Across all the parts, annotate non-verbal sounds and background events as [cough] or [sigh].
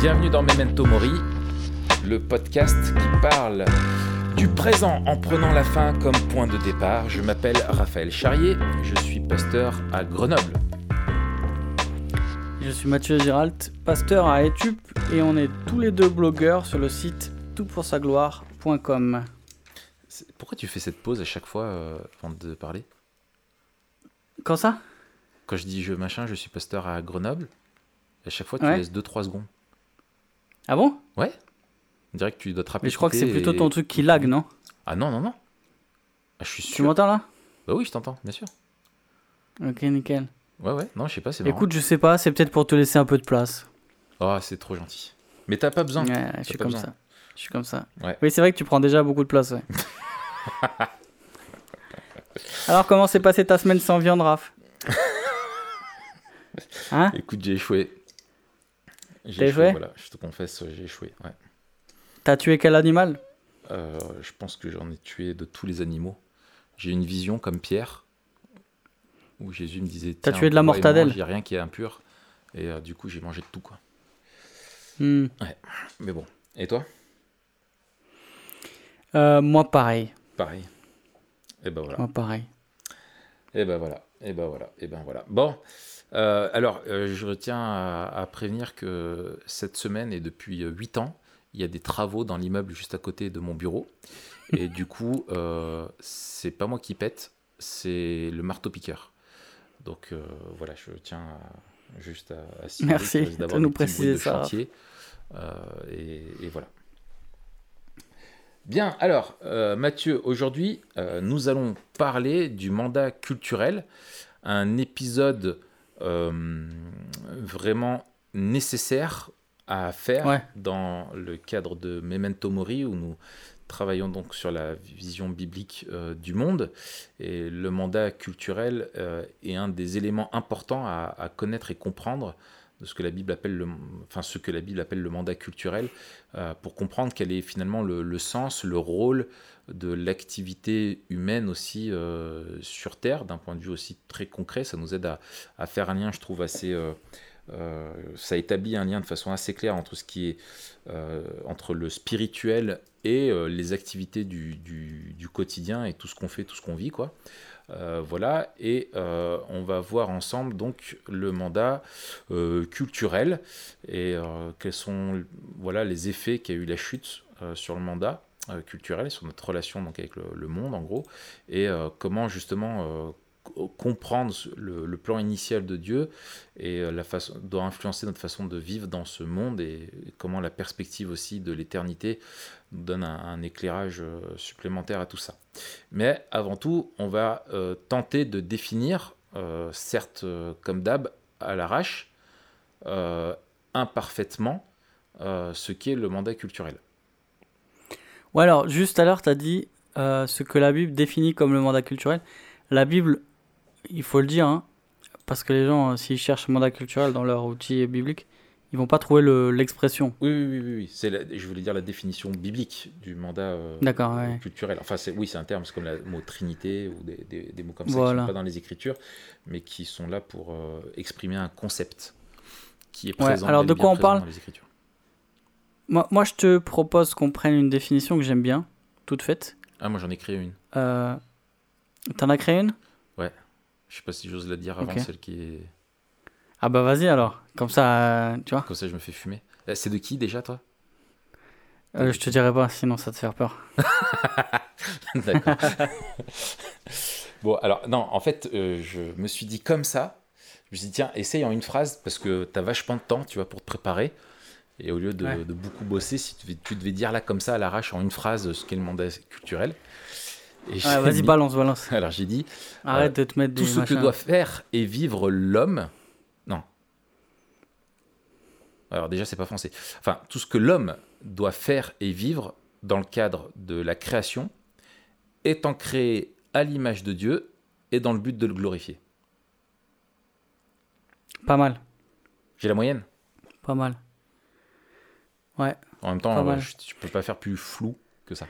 Bienvenue dans Memento Mori, le podcast qui parle du présent en prenant la fin comme point de départ. Je m'appelle Raphaël Charrier, je suis pasteur à Grenoble. Je suis Mathieu Giralt, pasteur à Etup et on est tous les deux blogueurs sur le site toutpoursagloire.com. Pourquoi tu fais cette pause à chaque fois euh, avant de parler? Quand ça? Quand je dis je machin, je suis pasteur à Grenoble, à chaque fois tu Ouais. laisses 2-3 secondes. Ah bon? Ouais On dirait que tu dois te rappeler. Mais je crois que c'est plutôt ton truc qui lag, non? Ah non, non, non. Ah, je suis Tu sûr. m'entends là? Bah oui, je t'entends, bien sûr. Ok, nickel. Ouais, ouais, non, je sais pas, c'est. Écoute, je sais pas, c'est peut-être pour te laisser un peu de place. Oh, c'est trop gentil. Mais t'as pas besoin. Ouais, je suis comme besoin. ça. Je suis comme ça. Ouais. Oui, c'est vrai que tu prends déjà beaucoup de place, ouais. [laughs] Alors, comment s'est passée ta semaine sans viande, Raph? [laughs] Hein? Écoute, j'ai échoué. J'ai échoué Voilà, je te confesse, j'ai échoué. Ouais. T'as tué quel animal? Euh, je pense que j'en ai tué de tous les animaux. J'ai une vision comme Pierre, où Jésus me disait T'as tué de la mortadelle Il n'y a rien qui est impur. Et euh, du coup, j'ai mangé de tout, quoi. Hmm. Mais bon. Et toi? Euh, Moi, pareil. Pareil. Et ben voilà. Moi, pareil. Et ben voilà. Et ben voilà. Et ben voilà. Bon. Euh, alors, euh, je tiens à, à prévenir que cette semaine et depuis 8 ans, il y a des travaux dans l'immeuble juste à côté de mon bureau. Et du coup, euh, c'est pas moi qui pète, c'est le marteau-piqueur. Donc euh, voilà, je tiens à- juste à, à Merci de nous préciser de ça. chantier. Euh, et, et voilà. Bien, alors, euh, Mathieu, aujourd'hui, euh, nous allons parler du mandat culturel, un épisode euh, vraiment nécessaire à faire Ouais. dans le cadre de Memento Mori, où nous travaillons donc sur la vision biblique euh, du monde. Et le mandat culturel euh, est un des éléments importants à, à connaître et comprendre de ce que la Bible appelle le, enfin ce que la Bible appelle le mandat culturel, euh, pour comprendre quel est finalement le, le sens, le rôle de l'activité humaine aussi euh, sur Terre, d'un point de vue aussi très concret. Ça nous aide à, faire un lien, je trouve, assez... euh, euh, ça établit un lien de façon assez claire entre ce qui est entre le spirituel et les activités du, du- quotidien et tout ce qu'on fait, tout ce qu'on vit, quoi. Voilà, et on va voir ensemble donc le mandat culturel et quels sont voilà les effets qu'a eu la chute sur le mandat euh, culturel, sur notre relation donc avec le, monde en gros, et euh, comment justement euh, co- comprendre le, plan initial de Dieu et la façon doit influencer notre façon de vivre dans ce monde et, comment la perspective aussi de l'éternité donne un, éclairage supplémentaire à tout ça. Mais avant tout, on va tenter de définir, certes comme d'hab, à l'arrache, imparfaitement, ce qu'est le mandat culturel. Ouais, alors, juste à l'heure, t'as dit euh, ce que la Bible définit comme le mandat culturel. La Bible, il faut le dire, hein, parce que les gens, euh, s'ils cherchent mandat culturel dans leur outil biblique, ils vont pas trouver le- l'expression. Oui, oui, oui, oui, oui. C'est je voulais dire la définition biblique du mandat euh, D'accord, ouais. culturel. Enfin, oui, c'est un terme, c'est comme le mot trinité ou des, des- des mots comme ça qui ne sont pas dans les écritures, mais qui sont là pour euh, exprimer un concept qui est Ouais, présent. alors bel et de quoi on parle dans les écritures. Moi, moi, je te propose qu'on prenne une définition que j'aime bien, toute faite. Ah, moi j'en ai créé une. Euh, T'en as créé une? Je sais pas si j'ose la dire avant celle qui est. Ah bah vas-y alors. Comme ça, euh, tu vois. Comme ça, je me fais fumer. Euh, C'est de qui déjà, toi? Euh, je te dirai pas, sinon ça te fait peur. [laughs] D'accord. [laughs] bon, alors, non, en fait, euh, je me suis dit comme ça. Je me suis dit, tiens, essaye en une phrase parce que tu as vachement de temps, tu vois, pour te préparer. Et au lieu de, Ouais. de beaucoup bosser, si tu devais, tu devais dire là comme ça à l'arrache en une phrase ce qu'est le mandat culturel. Ouais, vas-y, balance, balance. [laughs] Alors j'ai dit Arrête de te mettre des tout ce que doit faire et vivre l'homme. Non. Alors déjà c'est pas français. Enfin tout ce que l'homme doit faire et vivre dans le cadre de la création, étant créé à l'image de Dieu et dans le but de le glorifier. Pas mal, J'ai la moyenne? pas mal. Ouais. En même temps, mal. je, je peux pas faire plus flou que ça.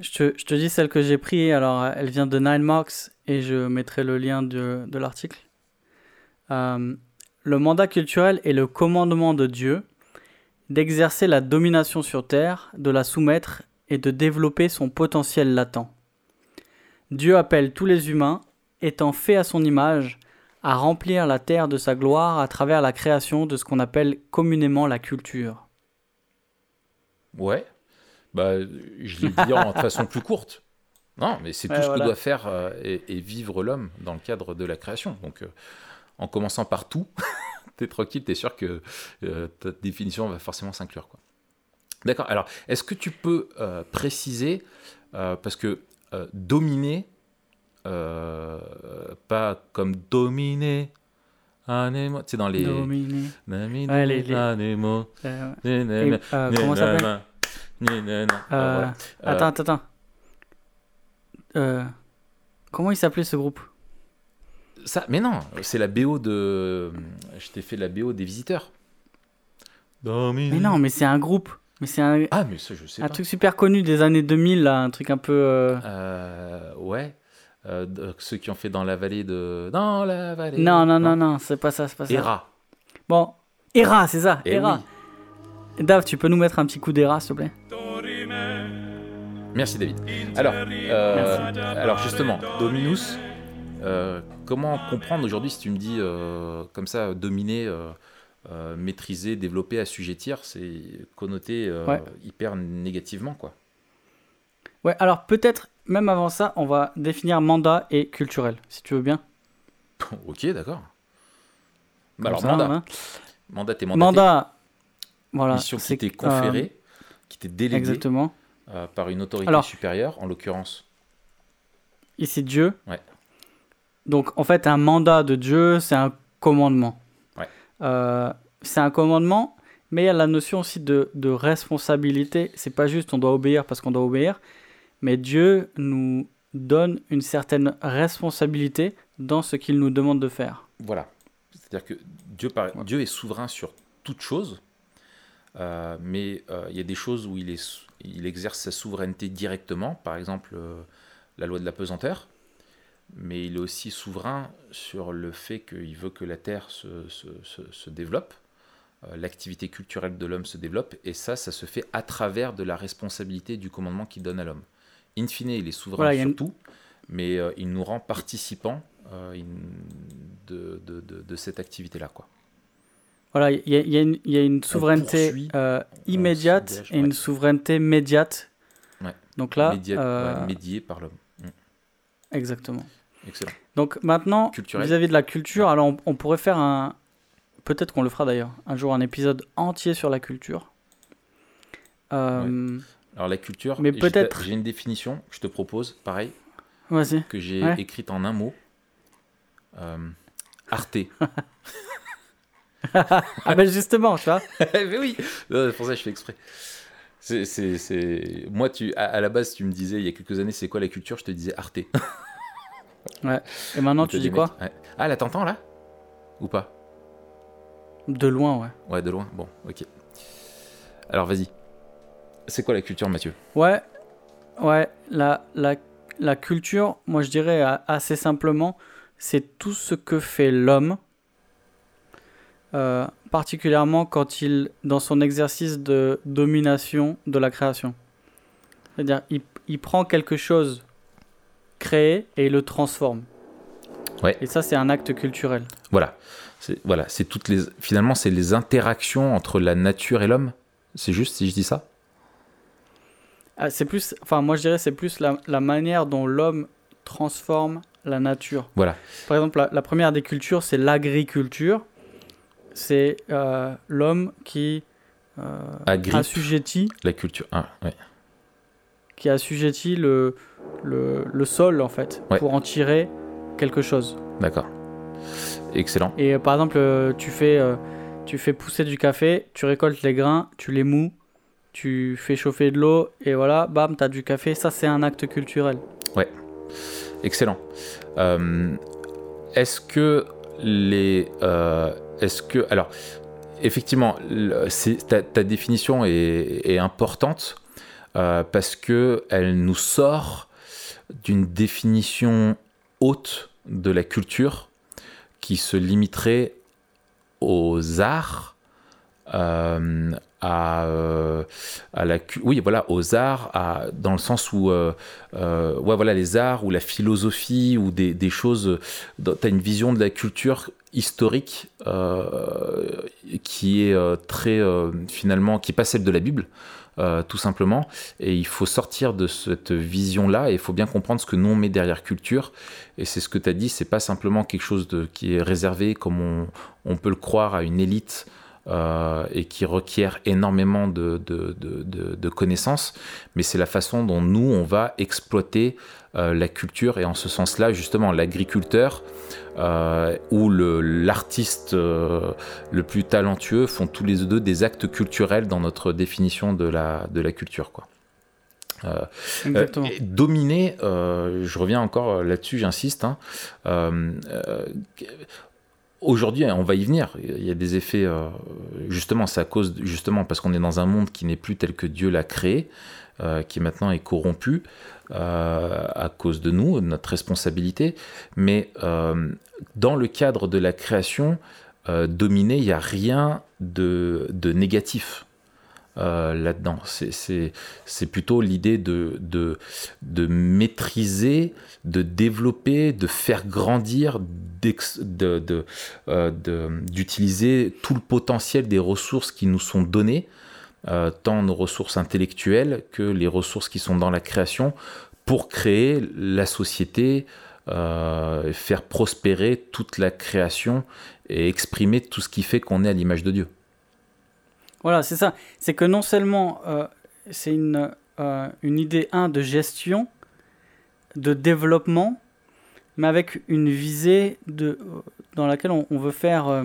Je te, je te dis celle que j'ai pris. Alors, euh, elle vient de Nine Marks et je mettrai le lien de, de l'article. Euh, le mandat culturel est le commandement de Dieu d'exercer la domination sur Terre, de la soumettre et de développer son potentiel latent. Dieu appelle tous les humains, étant faits à son image, à remplir la terre de sa gloire à travers la création de ce qu'on appelle communément la culture. Ouais, bah, je l'ai dit en façon plus courte. Non, mais c'est tout ce que doit faire euh, et, vivre l'homme dans le cadre de la création. Donc, euh, en commençant par tout, [laughs] t'es tranquille, t'es sûr que euh, ta définition va forcément s'inclure. Quoi. D'accord. Alors, est-ce que tu peux préciser, parce que dominer, pas comme dominer, c'est dans les. Dominer. Ouais, les, les... comment ça s'appelle Attends, attends, attends. Euh, comment il s'appelait ce groupe? Ça, mais non, c'est la BO de. Je t'ai fait la BO des visiteurs. Mais non, mais c'est un groupe. Mais c'est un. Ah, mais ça, je sais un truc super connu des années 2000, là, un truc un peu. Euh, euh, ceux qui ont fait dans la vallée de. Dans la vallée. Non, non, non, non, c'est pas ça, c'est pas ça. Era. Bon, Era, c'est ça. Eh Era. Dave, tu peux nous mettre un petit coup d'Era, s'il te plaît? Merci David. Alors, euh, alors justement, Dominus, euh, comment comprendre aujourd'hui si tu me dis euh, comme ça, dominer, maîtriser, développer, assujettir, c'est connoté hyper négativement quoi? Ouais, alors peut-être même avant ça, on va définir mandat et culturel, si tu veux bien. [laughs] ok, d'accord. Bah alors mandat. Hein. Mandat, t'es mandaté. Mandat, voilà. Mission qui t'est conférée, qui t'est déléguée. Exactement. Euh, par une autorité supérieure, en l'occurrence. Ici Dieu. Ouais. Donc en fait, un mandat de Dieu, c'est un commandement. Ouais. Euh, c'est un commandement, mais il y a la notion aussi de, de responsabilité. C'est pas juste on doit obéir parce qu'on doit obéir, mais Dieu nous donne une certaine responsabilité dans ce qu'il nous demande de faire. Voilà. C'est-à-dire que Dieu. Dieu est souverain sur toute chose, euh, mais il y a des choses où il est il exerce sa souveraineté directement, par exemple euh, la loi de la pesanteur, mais il est aussi souverain sur le fait qu'il veut que la Terre se, se, se, développe, euh, l'activité culturelle de l'homme se développe, et ça, ça se fait à travers de la responsabilité du commandement qu'il donne à l'homme. In fine, il est souverain sur tout, mais euh, il nous rend participants de, de, de, de, cette activité-là. quoi. Voilà, il y, y, a une souveraineté euh, immédiate et une souveraineté médiate. Ouais. Donc là, euh, médiée par l'homme. Mm. Exactement. Excellent. Donc maintenant, vis-à-vis de la culture, alors on, pourrait faire un, peut-être qu'on le fera d'ailleurs, un jour un épisode entier sur la culture. Euh, alors la culture, mais peut-être. J'ai une définition que je te propose, pareil, que j'ai écrite en un mot. Arte. [laughs] ah ben justement, tu vois. [laughs] mais oui, pour ça je fais exprès. C'est, c'est, Moi, tu, à, la base, tu me disais il y a quelques années, c'est quoi la culture? Je te disais Arte. [laughs] ouais. Et maintenant, tu dis quoi? Ah, là, t'entends là? Ou pas? De loin, ouais. Ouais, de loin. Bon, ok. Alors, vas-y. C'est quoi la culture, Mathieu? Ouais, ouais. La, la, la culture, moi, je dirais assez simplement, c'est tout ce que fait l'homme euh, particulièrement quand il, dans son exercice de domination de la création. C'est-à-dire, il, il, prend quelque chose créé et il le transforme. Ouais. Et ça, c'est un acte culturel. Voilà. C'est, voilà, c'est toutes les, finalement, c'est les interactions entre la nature et l'homme? C'est juste si je dis ça? C'est plus, enfin, moi je dirais, c'est plus la, la manière dont l'homme transforme la nature. Voilà. Par exemple, la, la première des cultures, c'est l'agriculture c'est euh, l'homme qui euh, assujettit la culture. Ah, Qui assujettit le, le, le, sol en fait pour en tirer quelque chose. D'accord. Excellent. Et euh, par exemple, tu fais tu fais pousser du café, tu récoltes les grains, tu les mous, tu fais chauffer de l'eau et voilà, bam, tu as du café. Ça, c'est un acte culturel. Ouais. Excellent. Est-ce que les, est-ce que. Alors, effectivement, ta, définition est, importante euh, parce qu'elle nous sort d'une définition haute de la culture qui se limiterait aux arts, euh, à, la oui voilà aux arts dans le sens où ouais voilà les arts ou la philosophie ou des, choses tu as une vision de la culture historique qui est très finalement qui n'est pas celle de la Bible euh, tout simplement. Et il faut sortir de cette vision-là et il faut bien comprendre ce que nous on met derrière culture. Et c'est ce que tu as dit, c'est pas simplement quelque chose de, qui est réservé comme on peut le croire à une élite. Euh, et qui requiert énormément de, de, de, de connaissances, mais c'est la façon dont nous, on va exploiter euh, la culture et en ce sens-là, justement, l'agriculteur euh, ou l'artiste euh, le plus talentueux font tous les deux des actes culturels dans notre définition de la, de la culture. Quoi. dominer, je reviens encore là-dessus, j'insiste. Hein, aujourd'hui, on va y venir. Il y a des effets, justement, c'est à cause, justement, parce qu'on est dans un monde qui n'est plus tel que Dieu l'a créé, qui maintenant est corrompu. Euh, à cause de nous, de notre responsabilité, mais euh, dans le cadre de la création euh, dominée, il n'y a rien de, négatif. Là-dedans. C'est plutôt l'idée de, maîtriser, de développer, de faire grandir, d'utiliser tout le potentiel des ressources qui nous sont données euh, tant nos ressources intellectuelles que les ressources qui sont dans la création pour créer la société, euh, faire prospérer toute la création et exprimer tout ce qui fait qu'on est à l'image de Dieu. Voilà, c'est ça. C'est que non seulement euh, c'est une, une idée, un, de gestion, de développement, mais avec une visée de, dans laquelle on, on veut faire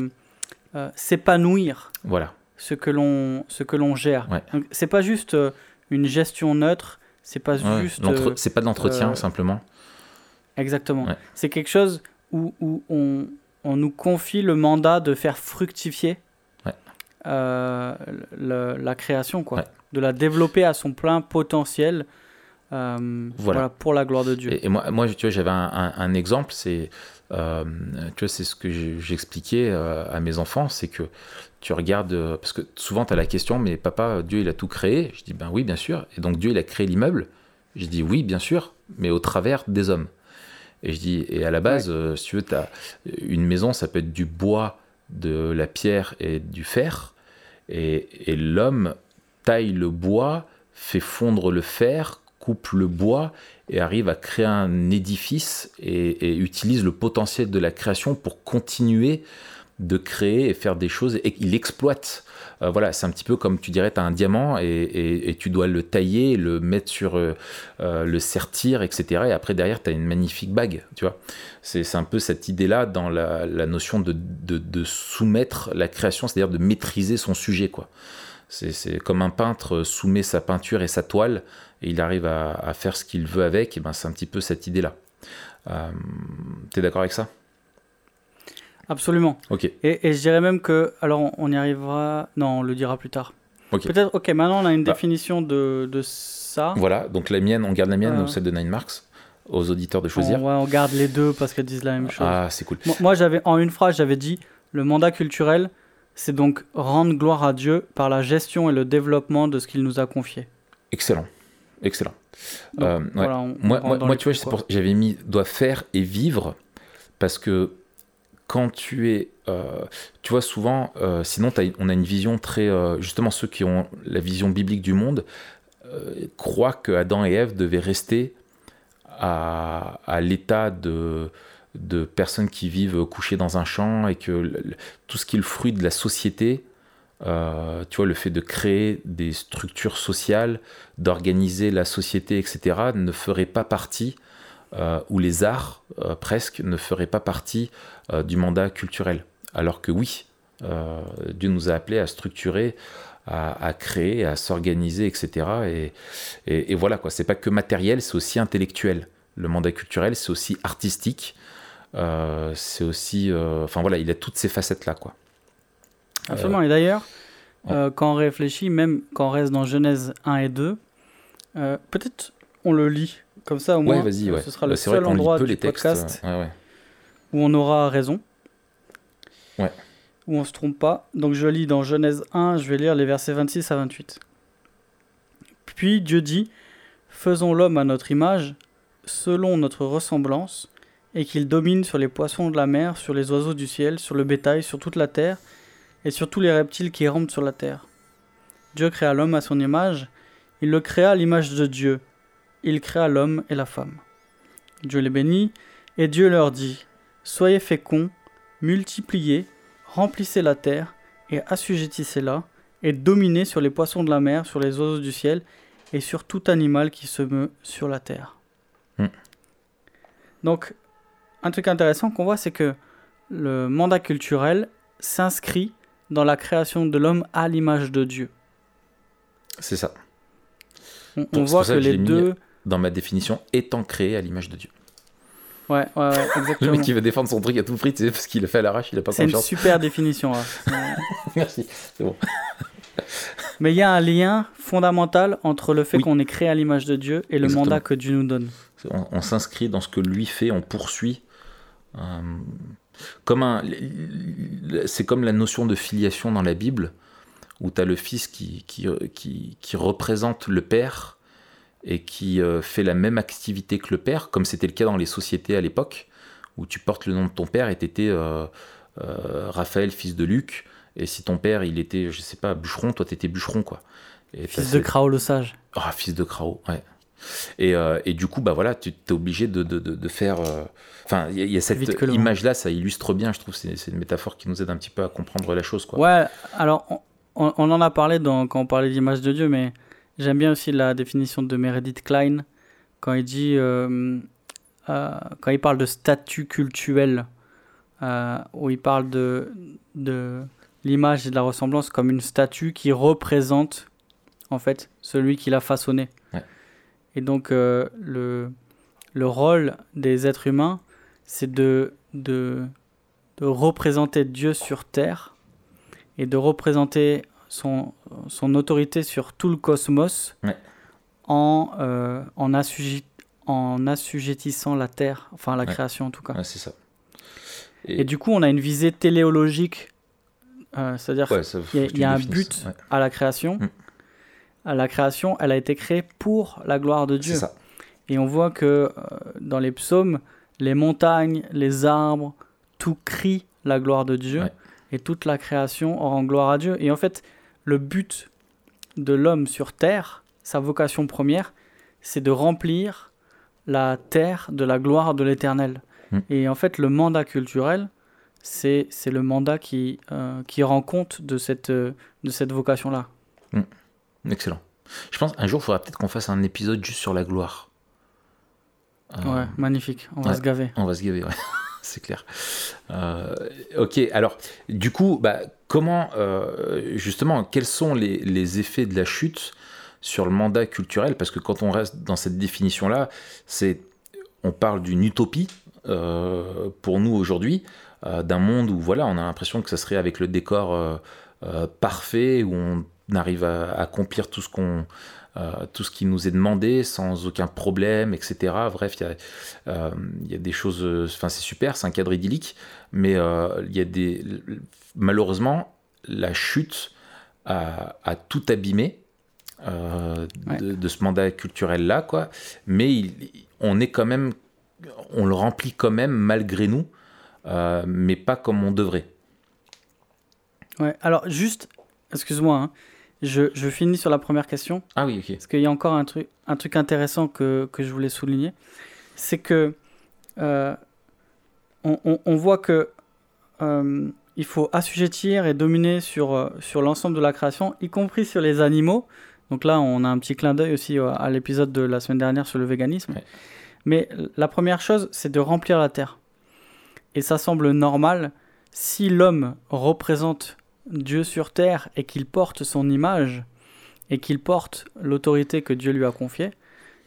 s'épanouir. Voilà ce que l'on ce que l'on gère. C'est pas juste euh, une gestion neutre, c'est pas juste euh, c'est pas de l'entretien euh, simplement. Exactement. C'est quelque chose où, où on, on, nous confie le mandat de faire fructifier la création quoi, de la développer à son plein potentiel. voilà. pour la gloire de Dieu. Et, moi, moi, tu vois, j'avais un, un, exemple, c'est, tu vois, c'est ce que j'expliquais à mes enfants, c'est que tu regardes, euh, parce que souvent tu as la question, mais papa, Dieu il a tout créé? Je dis, ben oui, bien sûr. Et donc Dieu il a créé l'immeuble? Je dis, oui, bien sûr, mais au travers des hommes. Et je dis, et à la base, euh, si tu veux, as une maison, ça peut être du bois, de la pierre et du fer. Et, l'homme taille le bois, fait fondre le fer, coupe le bois et arrive à créer un édifice et utilise le potentiel de la création pour continuer de créer et faire des choses et il exploite. Euh, voilà, c'est un petit peu comme tu dirais, tu as un diamant et, tu dois le tailler, le mettre sur, euh, euh, le sertir, etc. Et après, derrière, tu as une magnifique bague, tu vois. C'est un peu cette idée-là dans la, notion de, soumettre la création, c'est-à-dire de maîtriser son sujet, quoi. C'est comme un peintre soumet sa peinture et sa toile et il arrive à, faire ce qu'il veut avec, et ben c'est un petit peu cette idée-là. tu es d'accord avec ça? Absolument. Ok. Et, je dirais même que, alors on y arrivera, non, on le dira plus tard. Peut-être, ok, maintenant on a une bah. définition de, de, ça. Voilà, donc la mienne, on garde la mienne, ou celle de Nine Marks, aux auditeurs de choisir. On, on garde les deux parce qu'elles disent la même chose. Ah, c'est cool. Moi, j'avais, en une phrase, j'avais dit le mandat culturel, c'est donc rendre gloire à Dieu par la gestion et le développement de ce qu'il nous a confié. Excellent. Excellent. Euh, moi, moi, tu vois, j'avais mis doit faire et vivre parce que quand tu es, euh, tu vois souvent, euh, sinon on a une vision très, euh, justement ceux qui ont la vision biblique du monde croient que Adam et Ève devaient rester à, l'état de, personnes qui vivent couchées dans un champ et que tout ce qui est le fruit de la société, tu vois, le fait de créer des structures sociales, d'organiser la société, etc., ne ferait pas partie où les arts, euh, presque, ne feraient pas partie euh, du mandat culturel. Alors que oui, Dieu nous a appelés à structurer, à, créer, à s'organiser, etc. Et, et, voilà, quoi. C'est pas que matériel, c'est aussi intellectuel. Le mandat culturel, c'est aussi artistique. c'est aussi. Enfin voilà, il a toutes ces facettes-là, quoi. Absolument. Et d'ailleurs, quand on réfléchit, même quand on reste dans Genèse 1 et 2, peut-être on le lit comme ça, au moins, ce sera le bah, seul endroit du podcast où on aura raison. Ouais. où on se trompe pas. Donc je lis dans Genèse 1, je vais lire les versets 26 à 28. Puis Dieu dit Faisons l'homme à notre image, selon notre ressemblance, et qu'il domine sur les poissons de la mer, sur les oiseaux du ciel, sur le bétail, sur toute la terre, et sur tous les reptiles qui rampent sur la terre. Dieu créa l'homme à son image, il le créa à l'image de Dieu, il créa l'homme et la femme. Dieu les bénit, et Dieu leur dit Soyez féconds, multipliez, remplissez la terre, et assujettissez-la, et dominez sur les poissons de la mer, sur les oiseaux du ciel, et sur tout animal qui se meut sur la terre. Hmm. Donc, un truc intéressant qu'on voit, c'est que le mandat culturel s'inscrit dans la création de l'homme à l'image de Dieu. C'est ça. On, voit que les mis deux. Dans ma définition, étant créé à l'image de Dieu. Ouais, ouais, ouais, [laughs] Le exactement. mec qui veut défendre son truc à tout prix, tu sais, parce qu'il le fait à l'arrache, il a pas C'est une confiance. super [laughs] définition. Ouais. [laughs] Merci. C'est bon. Mais il y a un lien fondamental entre le fait Oui. qu'on est créé à l'image de Dieu et le Exactement. mandat que Dieu nous donne. On, on s'inscrit dans ce que lui fait, on poursuit. euh, comme un, c'est comme la notion de filiation dans la Bible, où tu as le fils qui, qui, qui, qui représente le père et qui euh, fait la même activité que le père, comme c'était le cas dans les sociétés à l'époque, où tu portes le nom de ton père et tu étais Raphaël, fils de Luc, et si ton père il était, je sais pas, bûcheron, toi tu étais bûcheron quoi. Et Fils de Krao le sage. ah, fils de Krao, ouais. Et, euh, et du coup, bah voilà, tu es obligé de, de, de, de faire. euh, Enfin, il y, a- il y a cette image-là, ça illustre bien, je trouve. C'est une métaphore qui nous aide un petit peu à comprendre la chose, quoi. Ouais, alors on, on- on en a parlé dans, quand on parlait d'image de Dieu, mais j'aime bien aussi la définition de Meredith Klein quand il dit, euh, euh, quand il parle de statut cultuel, euh, où il parle de, de l'image et de la ressemblance comme une statue qui représente en fait celui qui l'a façonné. Ouais. Et donc euh, le, le rôle des êtres humains, c'est de, de, de représenter Dieu sur terre et de représenter son, son autorité sur tout le cosmos Ouais. en, euh, en, assujet- en assujettissant la terre, enfin la Ouais. création en tout cas. Ouais, c'est ça. Et du coup, on a une visée téléologique, euh, c'est-à-dire Ouais, ça, il y a, y un but à la création. Mm. À la création, elle a été créée pour la gloire de Dieu. ça. Et on voit que euh, dans les psaumes, les montagnes, les arbres, tout crie la gloire de Dieu. Et toute la création rend gloire à Dieu. Et en fait, le but de l'homme sur terre, sa vocation première, c'est de remplir la terre de la gloire de l'éternel. Mm. Et en fait, le mandat culturel, c'est le mandat qui, euh, qui rend compte de cette, euh, de cette vocation-là. Excellent. Je pense un jour, il faudra peut-être qu'on fasse un épisode juste sur la gloire. Euh, Ouais, magnifique. On va ouais. se gaver. On va se gaver, ouais. [laughs] c'est clair. Euh, ok, alors, du coup, bah, comment, euh, justement, quels sont les, effets de la chute sur le mandat culturel? Parce que quand on reste dans cette définition-là, c'est, on parle d'une utopie euh, pour nous aujourd'hui, d'un monde où, voilà, on a l'impression que ça serait avec le décor parfait, où on arrive à accomplir tout ce qu'on tout ce qui nous est demandé sans aucun problème, etc. Bref, il y a, euh, y a des choses, euh, enfin c'est super, c'est un cadre idyllique, mais euh, il y a des, malheureusement, la chute a, a tout abîmé euh, de, de ce mandat culturel-là, quoi. Mais il- on est quand même, on le remplit quand même malgré nous, euh, mais pas comme on devrait. Ouais, alors juste, excuse-moi, hein, je, je finis sur la première question, Ah oui, ok. parce qu'il y a encore un truc, un truc intéressant que, que je voulais souligner, c'est que euh, on, on- on voit que euh, il faut assujettir et dominer sur, euh, sur l'ensemble de la création, y compris sur les animaux. Donc là, on a un petit clin d'œil aussi à l'épisode de la semaine dernière sur le véganisme. Ouais. Mais la première chose, c'est de remplir la terre. Et ça semble normal si l'homme représente Dieu sur terre et qu'il porte son image et qu'il porte l'autorité que Dieu lui a confiée,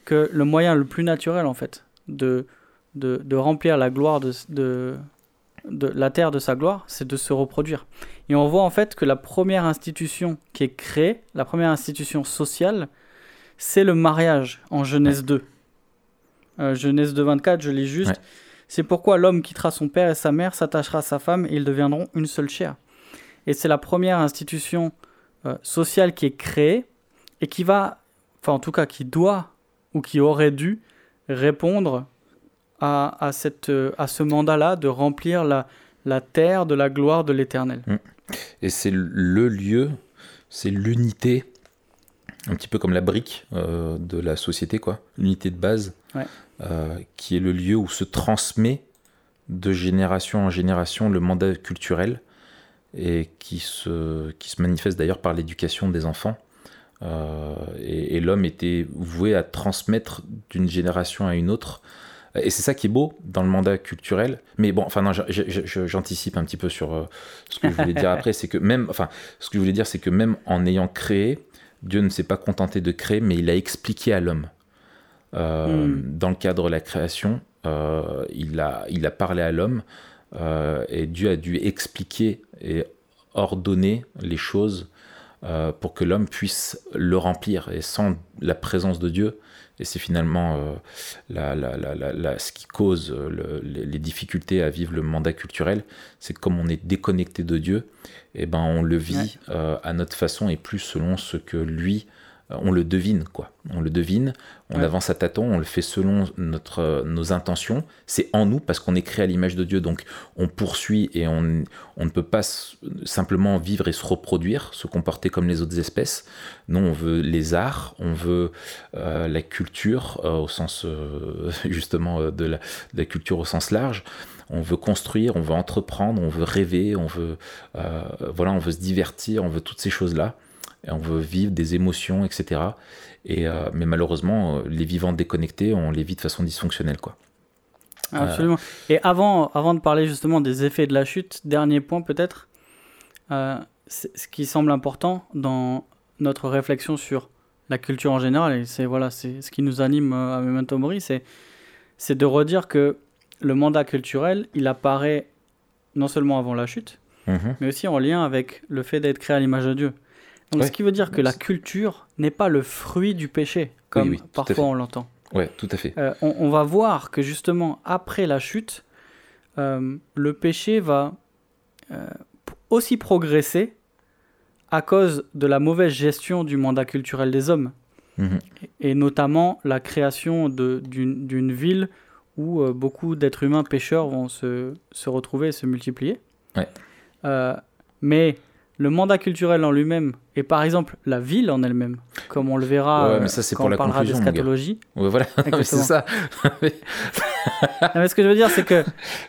que le moyen le plus naturel en fait de, de, de remplir la gloire de, de, de la terre de sa gloire, c'est de se reproduire. Et on voit en fait que la première institution qui est créée, la première institution sociale, c'est le mariage en Genèse 2. Euh, Genèse 2, 24, je lis juste. Ouais. C'est pourquoi l'homme quittera son père et sa mère, s'attachera à sa femme et ils deviendront une seule chair. Et c'est la première institution euh, sociale qui est créée et qui va, enfin en tout cas qui doit ou qui aurait dû répondre à, à, cette, euh, à ce mandat-là de remplir la, la terre de la gloire de l'Éternel. Mm. Et c'est le lieu, c'est l'unité, un petit peu comme la brique euh, de la société, quoi, l'unité de base, euh, qui est le lieu où se transmet de génération en génération le mandat culturel et qui se, qui se manifeste d'ailleurs par l'éducation des enfants. Euh, et, et l'homme était voué à transmettre d'une génération à une autre et c'est ça qui est beau dans le mandat culturel. Mais bon, enfin, j'anticipe un petit peu sur euh, ce que je voulais dire [laughs] après. C'est que même, enfin, ce que je voulais dire, c'est que même en ayant créé, Dieu ne s'est pas contenté de créer, mais il a expliqué à l'homme. Euh, hmm. Dans le cadre de la création, il, a, il a parlé à l'homme et Dieu a dû expliquer et ordonner les choses pour que l'homme puisse le remplir. Et sans la présence de Dieu, et c'est finalement euh, la, la, ce qui cause euh, les, difficultés à vivre le mandat culturel, c'est que comme on est déconnecté de Dieu, et eh ben on le vit euh, à notre façon et plus selon ce que lui on le devine, quoi. On le devine, on avance à tâtons, on le fait selon notre, nos intentions. C'est en nous parce qu'on est créé à l'image de Dieu, donc on poursuit et on, on, ne peut pas simplement vivre et se reproduire, se comporter comme les autres espèces. Non, on veut les arts, on veut euh, la culture euh, au sens euh, [laughs] justement de la, de la, culture au sens large. On veut construire, on veut entreprendre, on veut rêver, on veut voilà, on veut se divertir, on veut toutes ces choses on veut vivre des émotions, etc. Et, euh, mais malheureusement, euh, les vivants déconnectés, on les vit de façon dysfonctionnelle. Quoi. Absolument. Et avant, avant de parler justement des effets de la chute, dernier point peut-être, euh, ce qui semble important dans notre réflexion sur la culture en général, et c'est voilà, c'est ce qui nous anime à Memento Mori, c'est, c'est de redire que le mandat culturel, il apparaît non seulement avant la chute, mhm. mais aussi en lien avec le fait d'être créé à l'image de Dieu. Donc, ce qui veut dire que la culture n'est pas le fruit du péché, comme parfois on l'entend. Oui, tout à fait. Euh, on, va voir que justement, après la chute, euh, le péché va euh, aussi progresser à cause de la mauvaise gestion du mandat culturel des hommes. Mhm. Et, notamment la création d'une ville où beaucoup d'êtres humains pécheurs vont se, se, retrouver et se multiplier. Ouais. mais le mandat culturel en lui-même et par exemple la ville en elle-même, comme on le verra mais ça, quand pour on parlera d'eschatologie. Ouais, voilà, [laughs] c'est ça. mais ce que je veux dire, c'est que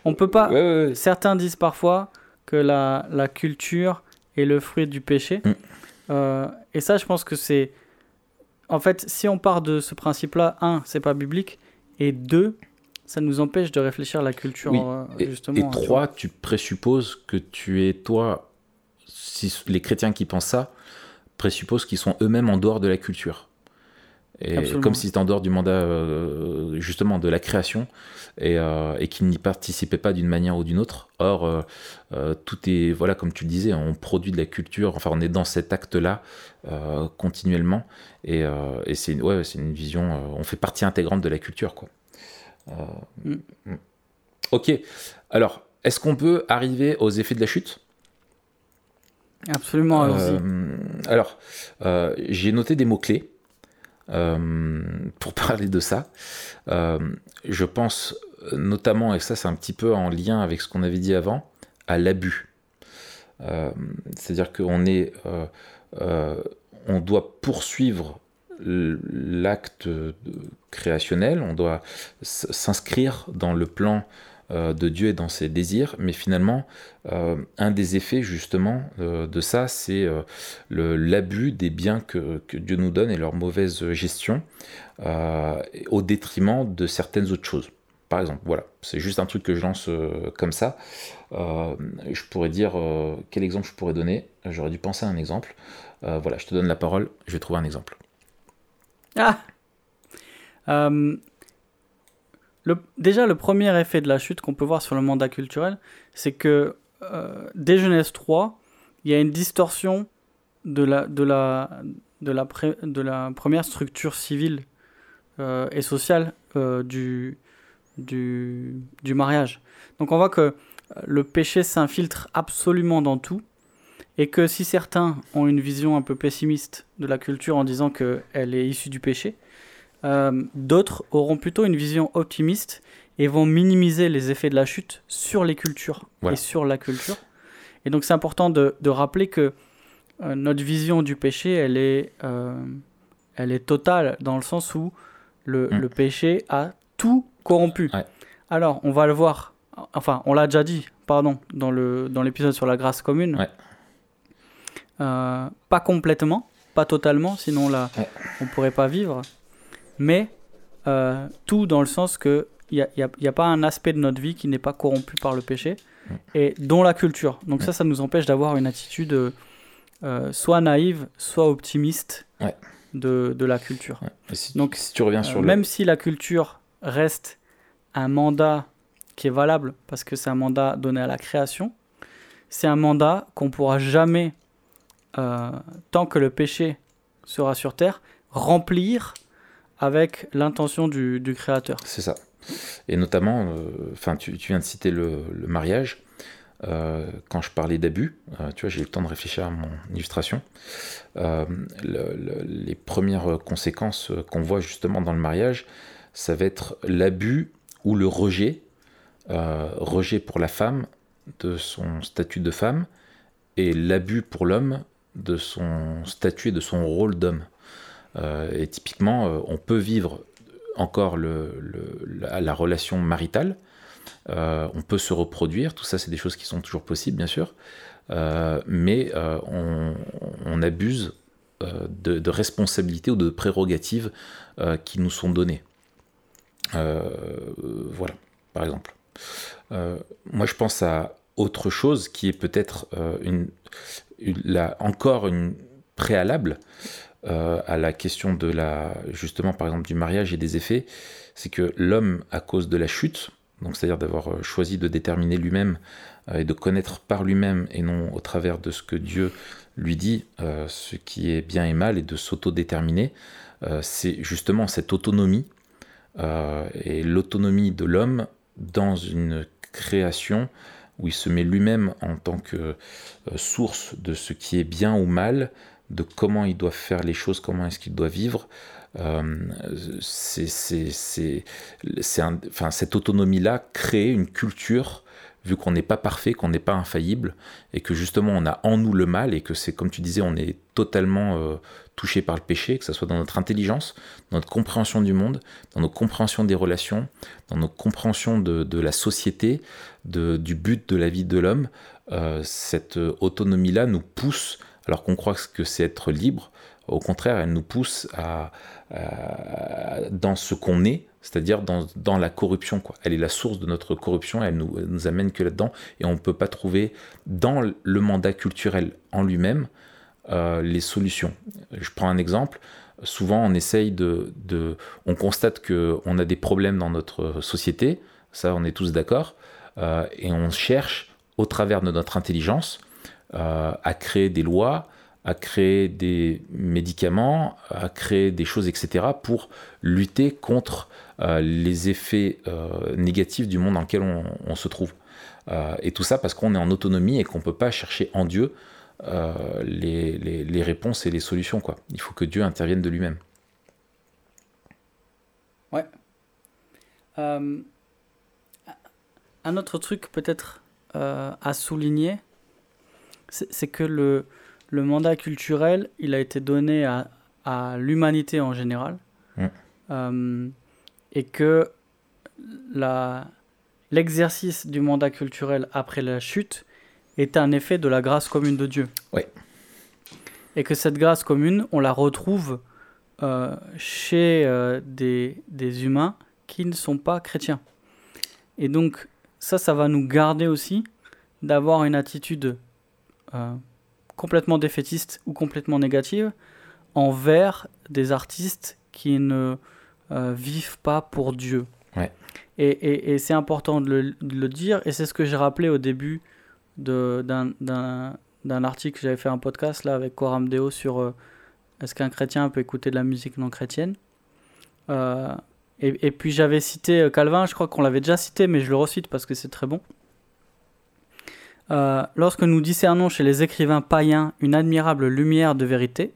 on peut pas. certains disent parfois que la, la, culture est le fruit du péché. Mm. Euh, et ça, je pense que c'est. En fait, si on part de ce principe-là, un, c'est pas biblique, et deux, ça nous empêche de réfléchir à la culture, euh, justement. Et trois, tu présupposes que tu es toi les chrétiens qui pensent ça présupposent qu'ils sont eux-mêmes en dehors de la culture. Et comme si c'était en dehors du mandat euh, justement de la création et, euh, et qu'ils n'y participaient pas d'une manière ou d'une autre. Or, euh, tout est, voilà, comme tu le disais, on produit de la culture, enfin on est dans cet acte-là continuellement et, et c'est ouais, une vision, on fait partie intégrante de la culture. Quoi. Mm. Mm. Ok, alors est-ce qu'on peut arriver aux effets de la chute? Absolument. Euh, alors, euh, j'ai noté des mots-clés euh, pour [laughs] parler de ça. je pense notamment, et ça c'est un petit peu en lien avec ce qu'on avait dit avant, à l'abus. C'est-à-dire qu'on est, on doit poursuivre l'acte créationnel, on doit s'inscrire dans le plan euh, de Dieu et dans ses désirs, mais finalement, euh, un des effets justement euh, de ça, c'est l'abus des biens que, Dieu nous donne et leur mauvaise gestion au détriment de certaines autres choses. Par exemple, voilà, c'est juste un truc que je lance comme ça. je pourrais dire quel exemple je pourrais donner? J'aurais dû penser à un exemple. voilà, je te donne la parole, je vais trouver un exemple. Ah déjà, le premier effet de la chute qu'on peut voir sur le mandat culturel, c'est que euh, dès Genèse 3, il y a une distorsion de la, première structure civile euh, et sociale euh, du, du, mariage. Donc on voit que le péché s'infiltre absolument dans tout Et que si certains ont une vision un peu pessimiste de la culture en disant qu'elle est issue du péché, euh, d'autres auront plutôt une vision optimiste et vont minimiser les effets de la chute sur les cultures et sur la culture. Et donc c'est important de, de, rappeler que euh, notre vision du péché, elle est, euh, elle est totale dans le sens où le, mm. le péché a tout corrompu. Alors on va le voir, enfin on l'a déjà dit, pardon, dans l'épisode dans sur la grâce commune. Euh, pas complètement, pas totalement, sinon là on pourrait pas vivre. Mais tout dans le sens que il n'y a, pas un aspect de notre vie qui n'est pas corrompu par le péché, et dont la culture. Donc ça, ça nous empêche d'avoir une attitude euh, soit naïve, soit optimiste de, de, la culture. Donc si tu reviens sur euh, même si la culture reste un mandat qui est valable, parce que c'est un mandat donné à la création, c'est un mandat qu'on pourra jamais, euh, tant que le péché sera sur terre, remplir avec l'intention du, Créateur. C'est ça. Et notamment, euh, tu, viens de citer le, mariage. Euh, quand je parlais d'abus, euh, tu vois, j'ai eu le temps de réfléchir à mon illustration. les premières conséquences qu'on voit justement dans le mariage, ça va être l'abus ou le rejet, rejet pour la femme de son statut de femme et l'abus pour l'homme de son statut et de son rôle d'homme. Et typiquement, on peut vivre encore la, relation maritale. Euh, on peut se reproduire, tout ça c'est des choses qui sont toujours possibles bien sûr, euh, mais euh, on, abuse de, responsabilités ou de prérogatives qui nous sont données. voilà, par exemple. moi je pense à autre chose qui est peut-être encore une préalable, euh, à la question de la, justement par exemple du mariage et des effets, c'est que l'homme, à cause de la chute, donc c'est-à-dire d'avoir euh, choisi de déterminer lui-même euh, et de connaître par lui-même et non au travers de ce que Dieu lui dit, ce qui est bien et mal, et de s'autodéterminer, c'est justement cette autonomie et l'autonomie de l'homme dans une création où il se met lui-même en tant que source de ce qui est bien ou mal, de comment il doit faire les choses, comment est-ce qu'il doit vivre. Euh, c'est, enfin, cette autonomie-là crée une culture, vu qu'on n'est pas parfait, qu'on n'est pas infaillible, et que justement on a en nous le mal, et que c'est comme tu disais, on est totalement euh, touché par le péché, que ce soit dans notre intelligence, dans notre compréhension du monde, dans nos compréhensions des relations, dans nos compréhensions de, la société, de, du but de la vie de l'homme. Euh, cette autonomie-là nous pousse alors qu'on croit que c'est être libre. Au contraire, elle nous pousse dans ce qu'on est, c'est-à-dire dans, la corruption. Elle est la source de notre corruption, elle nous, nous amène que là-dedans, et on ne peut pas trouver dans le mandat culturel en lui-même euh, les solutions. Je prends un exemple. Souvent, on essaye de, on constate que on a des problèmes dans notre société, ça, on est tous d'accord, euh, et on cherche au travers de notre intelligence à créer des lois, à créer des médicaments, à créer des choses, etc., pour lutter contre euh, les effets euh, négatifs du monde dans lequel on, se trouve. et tout ça parce qu'on est en autonomie et qu'on ne peut pas chercher en Dieu les, les, réponses et les solutions. Quoi. Il faut que Dieu intervienne de lui-même. Ouais. un autre truc peut-être à souligner, c'est que le, le mandat culturel, il a été donné à, à l'humanité en général. Euh, et que l'exercice du mandat culturel après la chute est un effet de la grâce commune de Dieu. Oui. Et que cette grâce commune, on la retrouve euh, chez euh, des, des, humains qui ne sont pas chrétiens. Et donc, ça, ça va nous garder aussi d'avoir une attitude euh, complètement défaitiste ou complètement négative envers des artistes qui ne euh, vivent pas pour Dieu. Et, et, c'est important de le, dire, et c'est ce que j'ai rappelé au début d'un article, j'avais fait un podcast là avec Coram Deo sur euh, est-ce qu'un chrétien peut écouter de la musique non chrétienne? et, et, puis j'avais cité Calvin, je crois qu'on l'avait déjà cité, mais je le recite parce que c'est très bon. Euh, lorsque nous discernons chez les écrivains païens une admirable lumière de vérité,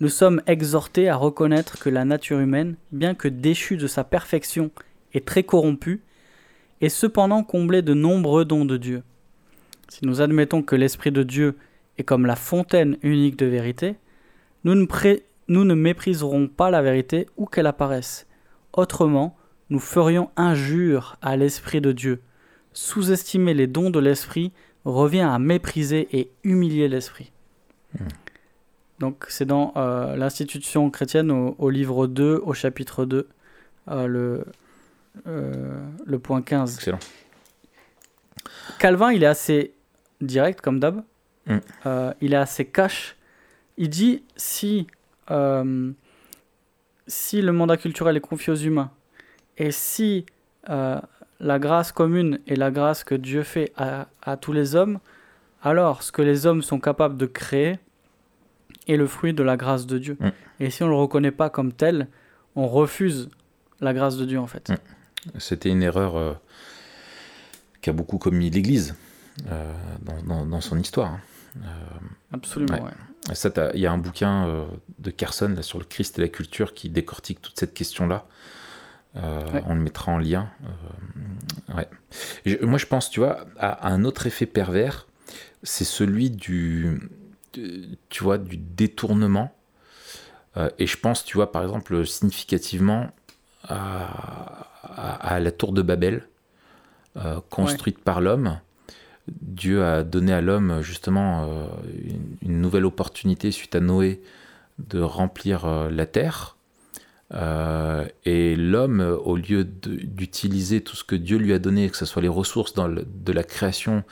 nous sommes exhortés à reconnaître que la nature humaine, bien que déchue de sa perfection et très corrompue, est cependant comblée de nombreux dons de Dieu. Si nous admettons que l'Esprit de Dieu est comme la fontaine unique de vérité, nous ne, nous ne mépriserons pas la vérité où qu'elle apparaisse. Autrement, nous ferions injure à l'Esprit de Dieu. Sous-estimer les dons de l'Esprit revient à mépriser et humilier l'Esprit. Hmm. Donc c'est dans euh, l'institution chrétienne au, livre 2, au chapitre 2, euh, le, euh, le point 15. Excellent. Calvin, il est assez direct comme d'hab. Hmm. il est assez cash. Il dit si, si le mandat culturel est confié aux humains et si la grâce commune et la grâce que Dieu fait à, à tous les hommes, alors ce que les hommes sont capables de créer, est le fruit de la grâce de Dieu. Mm. Et si on ne le reconnaît pas comme tel, on refuse la grâce de Dieu en fait. Mm. C'était une erreur euh, qu'a beaucoup commis l'Église euh, dans, son histoire. Hein. Euh, Absolument, ouais. Il y a un bouquin de Carson là, sur le Christ et la culture qui décortique toute cette question-là. On le mettra en lien. ouais. moi, je pense, tu vois, à un autre effet pervers, c'est celui du, tu vois, du détournement. Euh, et je pense, tu vois, par exemple, significativement à, la tour de Babel, euh, construite par l'homme. Dieu a donné à l'homme justement euh, une, nouvelle opportunité suite à Noé de remplir la terre. Et l'homme, au lieu d'utiliser tout ce que Dieu lui a donné, que ce soit les ressources de la création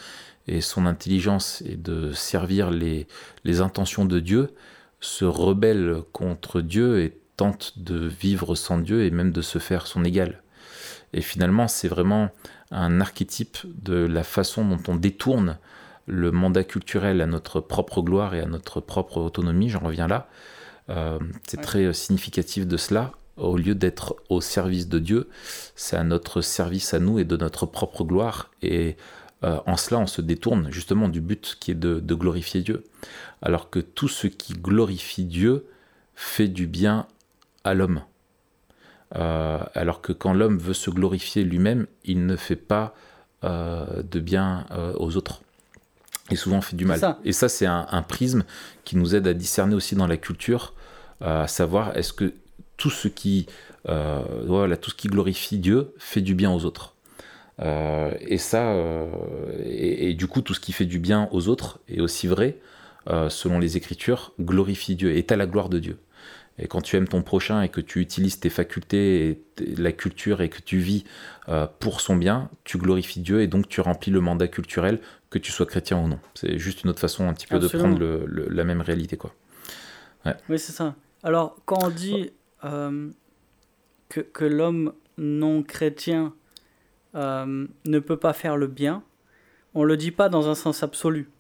et son intelligence et de servir les, les intentions de Dieu, se rebelle contre Dieu et tente de vivre sans Dieu et même de se faire son égal. Et finalement, c'est vraiment un archétype de la façon dont on détourne le mandat culturel à notre propre gloire et à notre propre autonomie, j'en reviens là. Euh, c'est très significatif de cela. Au lieu d'être au service de Dieu, c'est à notre service à nous et de notre propre gloire. Et euh, en cela, on se détourne justement du but qui est de, glorifier Dieu. Alors que tout ce qui glorifie Dieu fait du bien à l'homme. Euh, alors que quand l'homme veut se glorifier lui-même, il ne fait pas euh, de bien aux autres. Et souvent fait du mal. Et ça, c'est un, prisme qui nous aide à discerner aussi dans la culture, à savoir est-ce que tout ce qui, voilà, tout ce qui glorifie Dieu fait du bien aux autres. Euh, et ça, euh, et, du coup, tout ce qui fait du bien aux autres est aussi vrai, euh, selon les Écritures, glorifie Dieu, est à la gloire de Dieu. Et quand tu aimes ton prochain et que tu utilises tes facultés et la culture et que tu vis pour son bien, tu glorifies Dieu et donc tu remplis le mandat culturel, que tu sois chrétien ou non. C'est juste une autre façon un petit peu de prendre la même réalité. Quoi. Oui, c'est ça. Alors, quand on dit que, que l'homme non chrétien euh, ne peut pas faire le bien, on ne le dit pas dans un sens absolu.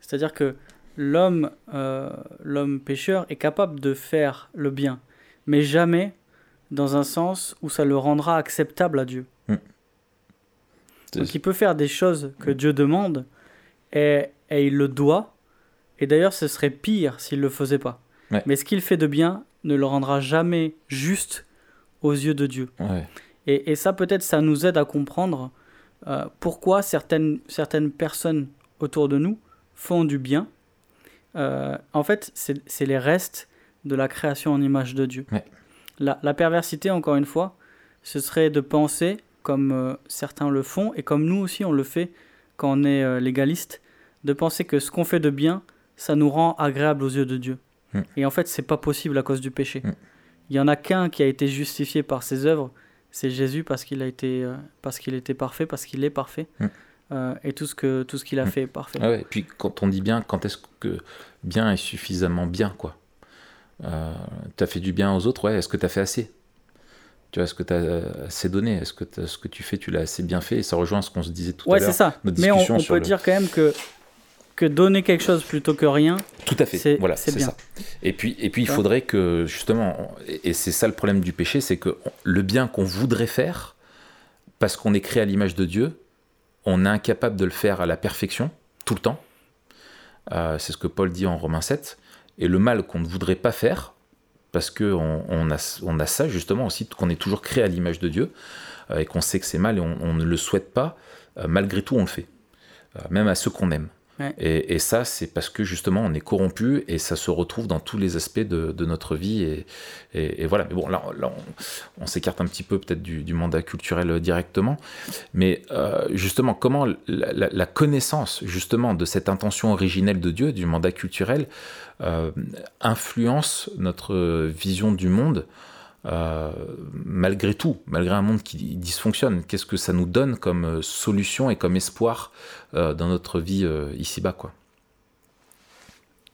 C'est-à-dire que l'homme, euh, l'homme pécheur est capable de faire le bien, mais jamais dans un sens où ça le rendra acceptable à Dieu. Hmm. Donc il peut faire des choses que Dieu demande et, et, il le doit. Et d'ailleurs, ce serait pire s'il ne le faisait pas. Mais ce qu'il fait de bien ne le rendra jamais juste aux yeux de Dieu. Et, ça, peut-être, ça nous aide à comprendre euh, pourquoi certaines, certaines personnes autour de nous font du bien. Euh, en fait, c'est les restes de la création en image de Dieu. La, la, perversité, encore une fois, ce serait de penser comme euh, certains le font, et comme nous aussi on le fait quand on est légaliste, de penser que ce qu'on fait de bien, ça nous rend agréable aux yeux de Dieu. Et en fait, c'est pas possible à cause du péché. Il y en a qu'un qui a été justifié par ses œuvres, c'est Jésus parce qu'il a été euh, parce qu'il était parfait parce qu'il est parfait. Euh, et tout ce que tout ce qu'il a mm. fait est parfait ah et puis quand on dit bien quand est-ce que bien est suffisamment bien quoi euh, tu as fait du bien aux autres ouais est-ce que tu as fait assez? Tu vois, est-ce que tu as assez donné? Est-ce que ce que tu fais, tu l'as assez bien fait? Et ça rejoint ce qu'on se disait tout à l'heure. Ouais, c'est ça. Mais on, on peut dire quand même que que donner quelque chose plutôt que rien. Tout à fait. Voilà, c'est ça. Et puis, et puis il faudrait que justement, et c'est ça le problème du péché, c'est que le bien qu'on voudrait faire, parce qu'on est créé à l'image de Dieu, on est incapable de le faire à la perfection, tout le temps. Euh, c'est ce que Paul dit en Romains 7. Et le mal qu'on ne voudrait pas faire, parce qu'on on a, on ça justement aussi, qu'on est toujours créé à l'image de Dieu, euh, et qu'on sait que c'est mal et on, ne le souhaite pas, euh, malgré tout on le fait, même à ceux qu'on aime. Et, ça, c'est parce que justement, on est corrompu et ça se retrouve dans tous les aspects de, notre vie. Et, voilà. Mais bon, là, on, s'écarte un petit peu peut-être du, mandat culturel directement. Mais euh, justement, comment la, connaissance justement de cette intention originelle de Dieu, du mandat culturel, euh, influence notre vision du monde euh, malgré tout, malgré un monde qui dysfonctionne, qu'est-ce que ça nous donne comme euh, solution et comme espoir euh, dans notre vie ici-bas, quoi?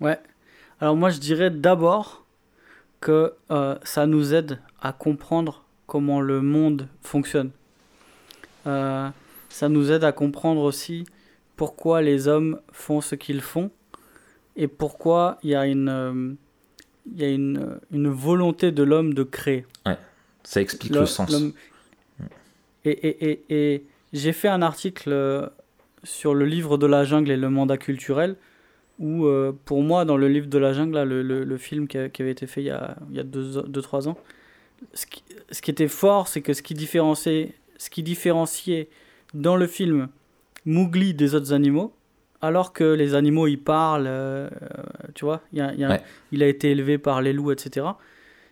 Ouais. Alors moi, je dirais d'abord que ça nous aide à comprendre comment le monde fonctionne. ça nous aide à comprendre aussi pourquoi les hommes font ce qu'ils font et pourquoi il y a une il y a une, une volonté de l'homme de créer. Ouais, ça explique le, sens. Et, et, et, et j'ai fait un article euh, sur le livre de la jungle et le mandat culturel, où euh, pour moi, dans le livre de la jungle, là, le, le, film qui, avait été fait il y a 2-3 il deux, deux, trois ans, ce qui, ce qui était fort, c'est que ce qui, différenciait, ce qui différenciait dans le film Mowgli des autres animaux, alors que les animaux ils parlent, euh, tu vois, il, a, été élevé par les loups, etc.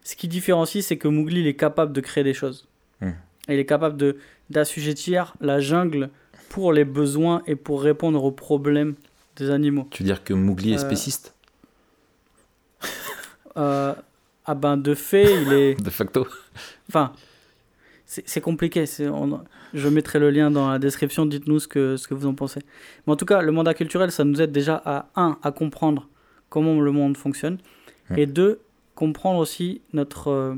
Ce qui différencie, c'est que Mowgli il est capable de créer des choses. Hmm. il est capable de d'assujettir la jungle pour les besoins et pour répondre aux problèmes des animaux. Tu veux dire que Mowgli est euh, spéciste? Euh, Ah ben de fait, il est. [laughs] de facto. Enfin, c'est compliqué. je mettrai le lien dans la description. Dites-nous ce que, ce que vous en pensez. Mais en tout cas, le mandat culturel, ça nous aide déjà à, un, à comprendre comment le monde fonctionne. Et deux, comprendre aussi notre. Euh,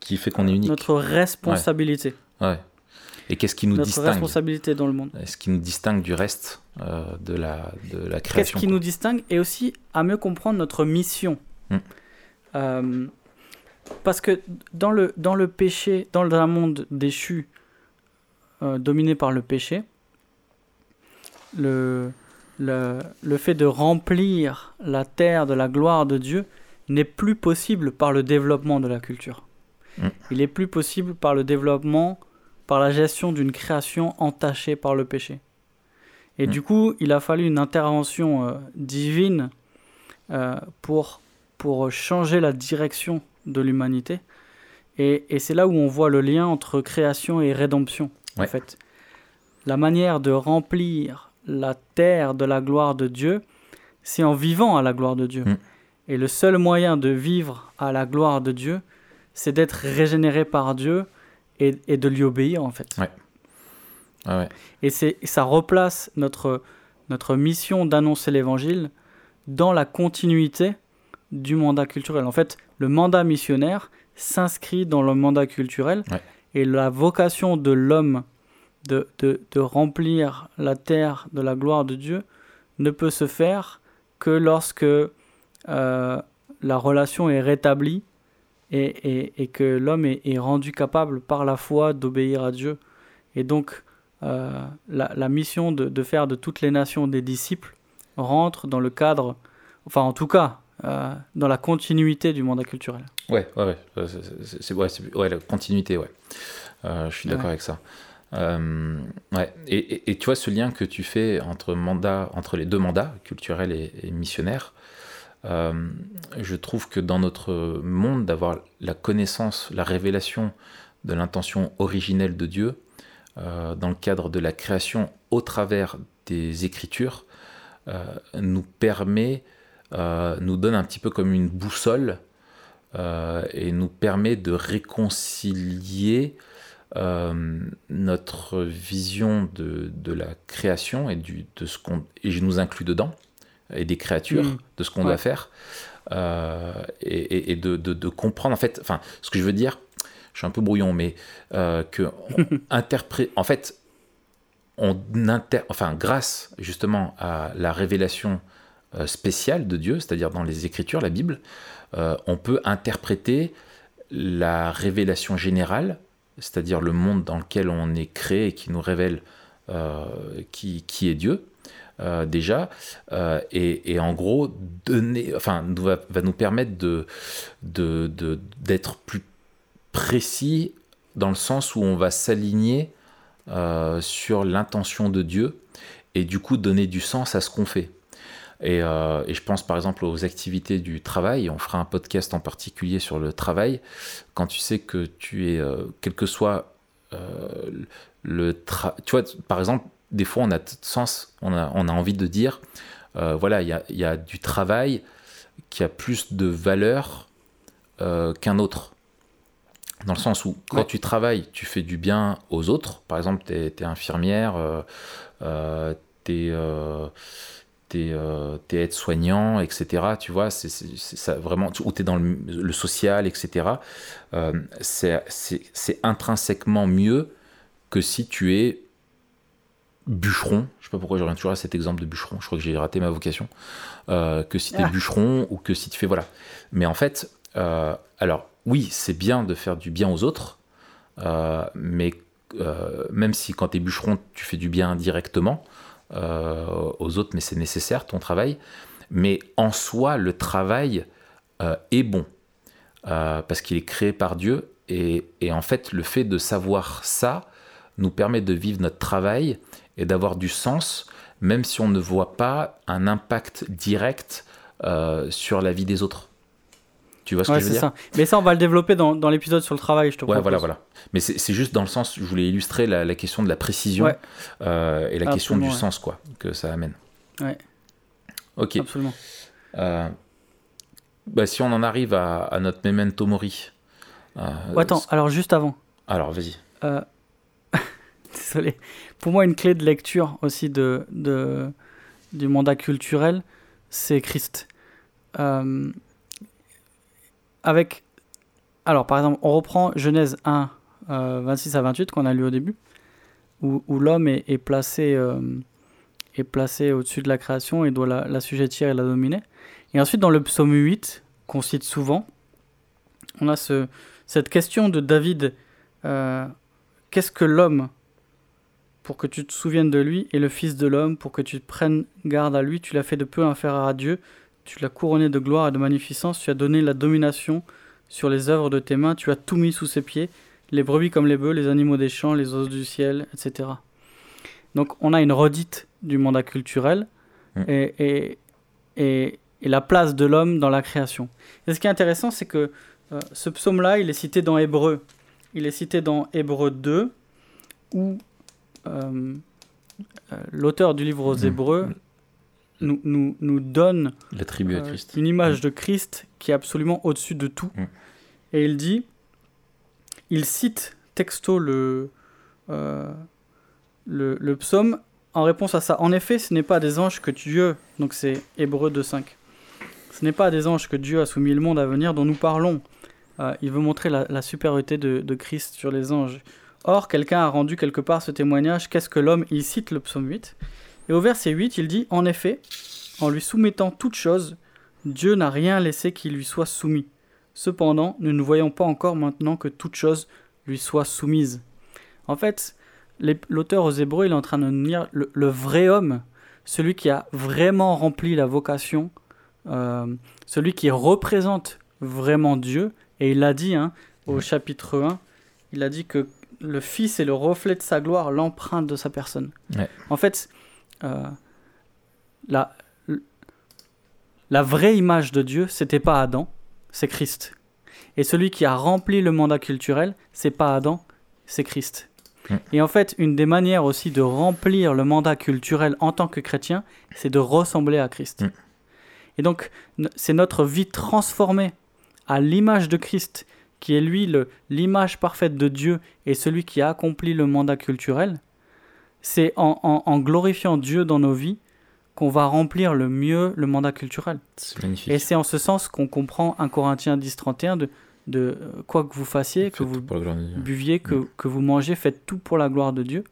qui fait qu'on est unique. Notre responsabilité. Ouais. Et qu'est-ce qui nous notre distingue responsabilité dans le monde. Ce qui nous distingue du reste euh, de, la, de la création. Qu'est-ce qui nous distingue et aussi à mieux comprendre notre mission. Hmm. Euh, parce que dans le, dans le péché, dans un monde déchu, euh, dominé par le péché, le, le, le, fait de remplir la terre de la gloire de Dieu n'est plus possible par le développement de la culture. Mm. Il est plus possible par le développement, par la gestion d'une création entachée par le péché. Et mm. du coup, il a fallu une intervention euh, divine euh, pour, pour changer la direction de l'humanité. Et, et c'est là où on voit le lien entre création et rédemption, en fait. La manière de remplir la terre de la gloire de Dieu, c'est en vivant à la gloire de Dieu. Mm. Et le seul moyen de vivre à la gloire de Dieu, c'est d'être régénéré par Dieu et, et, de lui obéir, en fait. Ouais. ouais. Et ça replace notre, notre mission d'annoncer l'évangile dans la continuité du mandat culturel. En fait, le mandat missionnaire s'inscrit dans le mandat culturel et la vocation de l'homme de, de, de, remplir la terre de la gloire de Dieu ne peut se faire que lorsque euh, la relation est rétablie et, et, et que l'homme est, est, rendu capable par la foi d'obéir à Dieu. Et donc, euh, la, la, mission de, de, faire de toutes les nations des disciples rentre dans le cadre, enfin en tout cas, euh, dans la continuité du mandat culturel. Ouais, ouais, ouais. C'est ouais, ouais, la continuité, ouais. Euh, je suis d'accord avec ça. Euh, ouais. Et, et, tu vois ce lien que tu fais entre, mandat, entre les deux mandats, culturels et, et missionnaires, je trouve que dans notre monde, d'avoir la connaissance, la révélation de l'intention originelle de Dieu, dans le cadre de la création au travers des Écritures, nous permet euh, nous donne un petit peu comme une boussole euh, et nous permet de réconcilier euh, notre vision de, de, la création et, du, de ce qu'on et je nous inclus dedans et des créatures mm. de ce qu'on doit faire et, et, de, de, de, comprendre en fait enfin ce que je veux dire je suis un peu brouillon mais que [laughs] interprète en fait on inter enfin grâce justement à la révélation euh, spéciale de Dieu, c'est-à-dire dans les Écritures, la Bible, euh, on peut interpréter la révélation générale, c'est-à-dire le monde dans lequel on est créé et qui nous révèle qui, qui, est Dieu. déjà et, en gros donner enfin va, nous permettre de d'être plus précis dans le sens où on va s'aligner sur l'intention de Dieu et du coup donner du sens à ce qu'on fait. Euh, et, je pense par exemple aux activités du travail. On fera un podcast en particulier sur le travail. Quand tu sais que tu es, euh, quel que soit euh, le travail. Tu vois, par exemple, des fois on a sens, on a, on a envie de dire, voilà, il y a, y a, du travail qui a plus de valeur qu'un autre. Dans le sens où quand tu travailles, tu fais du bien aux autres. Par exemple, tu es, infirmière, tu es t'es euh, es aide-soignant, etc. Tu vois, c'est ça vraiment, ou t'es dans le, social, etc. Euh, c'est intrinsèquement mieux que si tu es bûcheron. Je sais pas pourquoi je reviens toujours à cet exemple de bûcheron. Je crois que j'ai raté ma vocation. Euh, que si tu es ah. bûcheron ou que si tu fais voilà. Mais en fait, euh, alors oui, c'est bien de faire du bien aux autres, mais même si quand tu es bûcheron, tu fais du bien directement, euh, aux autres, mais c'est nécessaire ton travail. Mais en soi, le travail euh, est bon euh, parce qu'il est créé par Dieu. Et, en fait, le fait de savoir ça nous permet de vivre notre travail et d'avoir du sens, même si on ne voit pas un impact direct sur la vie des autres. Tu vois ce que je veux dire ça. Mais ça, on va le développer dans, dans l'épisode sur le travail, je te Ouais, voilà, voilà. Mais c'est juste dans le sens, je voulais illustrer la, la question de la précision euh, et la question du sens, quoi, que ça amène. Ouais. Ok. Absolument. Euh, bah, si on en arrive à, à notre memento mori. Euh, attends, alors juste avant. Alors, vas-y. [laughs] Désolé. Pour moi, une clé de lecture aussi de, de du mandat culturel, c'est Christ. Avec. Alors, par exemple, on reprend Genèse 1, 26 euh, à 28, qu'on a lu au début, où, l'homme est, placé, euh, est placé au-dessus de la création et doit la, la et la dominer. Et ensuite, dans le psaume 8, qu'on cite souvent, on a ce, cette question de David euh, Qu'est-ce que l'homme pour que tu te souviennes de lui, et le Fils de l'homme, pour que tu prennes garde à lui, tu l'as fait de peu inférieur à Dieu, tu l'as couronné de gloire et de magnificence, tu as donné la domination sur les œuvres de tes mains, tu as tout mis sous ses pieds, les brebis comme les bœufs, les animaux des champs, les os du ciel, etc. Donc on a une redite du mandat culturel mm. et, et, et, la place de l'homme dans la création. Et ce qui est intéressant, c'est que euh, ce psaume-là, il est cité dans Hébreu. Il est cité dans Hébreu 2, où euh, euh, l'auteur du livre aux mm. Hébreux nous, nous, nous donne euh, une image mm. de Christ qui est absolument au-dessus de tout. Mm. Et il dit, il cite texto le, euh, le, le, psaume en réponse à ça. En effet, ce n'est pas des anges que Dieu, donc c'est Hébreu 2.5, ce n'est pas des anges que Dieu a soumis le monde à venir dont nous parlons. Euh, il veut montrer la, la supériorité de, de, Christ sur les anges. Or, quelqu'un a rendu quelque part ce témoignage. Qu'est-ce que l'homme Il cite le psaume 8. Et au verset 8, il dit En effet, en lui soumettant toute chose, Dieu n'a rien laissé qui lui soit soumis. Cependant, nous ne voyons pas encore maintenant que toute chose lui soit soumise. En fait, l'auteur aux Hébreux, il est en train de nous dire le, vrai homme, celui qui a vraiment rempli la vocation, euh, celui qui représente vraiment Dieu, et il l'a dit hein, au chapitre 1, il a dit que le Fils est le reflet de sa gloire, l'empreinte de sa personne. En fait, euh, la, la vraie image de Dieu, c'était pas Adam, c'est Christ. Et celui qui a rempli le mandat culturel, c'est pas Adam, c'est Christ. Mm. Et en fait, une des manières aussi de remplir le mandat culturel en tant que chrétien, c'est de ressembler à Christ. Mm. Et donc, c'est notre vie transformée à l'image de Christ, qui est lui l'image parfaite de Dieu et celui qui a accompli le mandat culturel, c'est en, glorifiant Dieu dans nos vies qu'on va remplir le mieux le mandat culturel. Et c'est en ce sens qu'on comprend 1 Corinthiens 10, 31 de, de quoi que vous fassiez, que vous buviez, que, mm. que, vous mangez, faites tout pour la gloire de Dieu.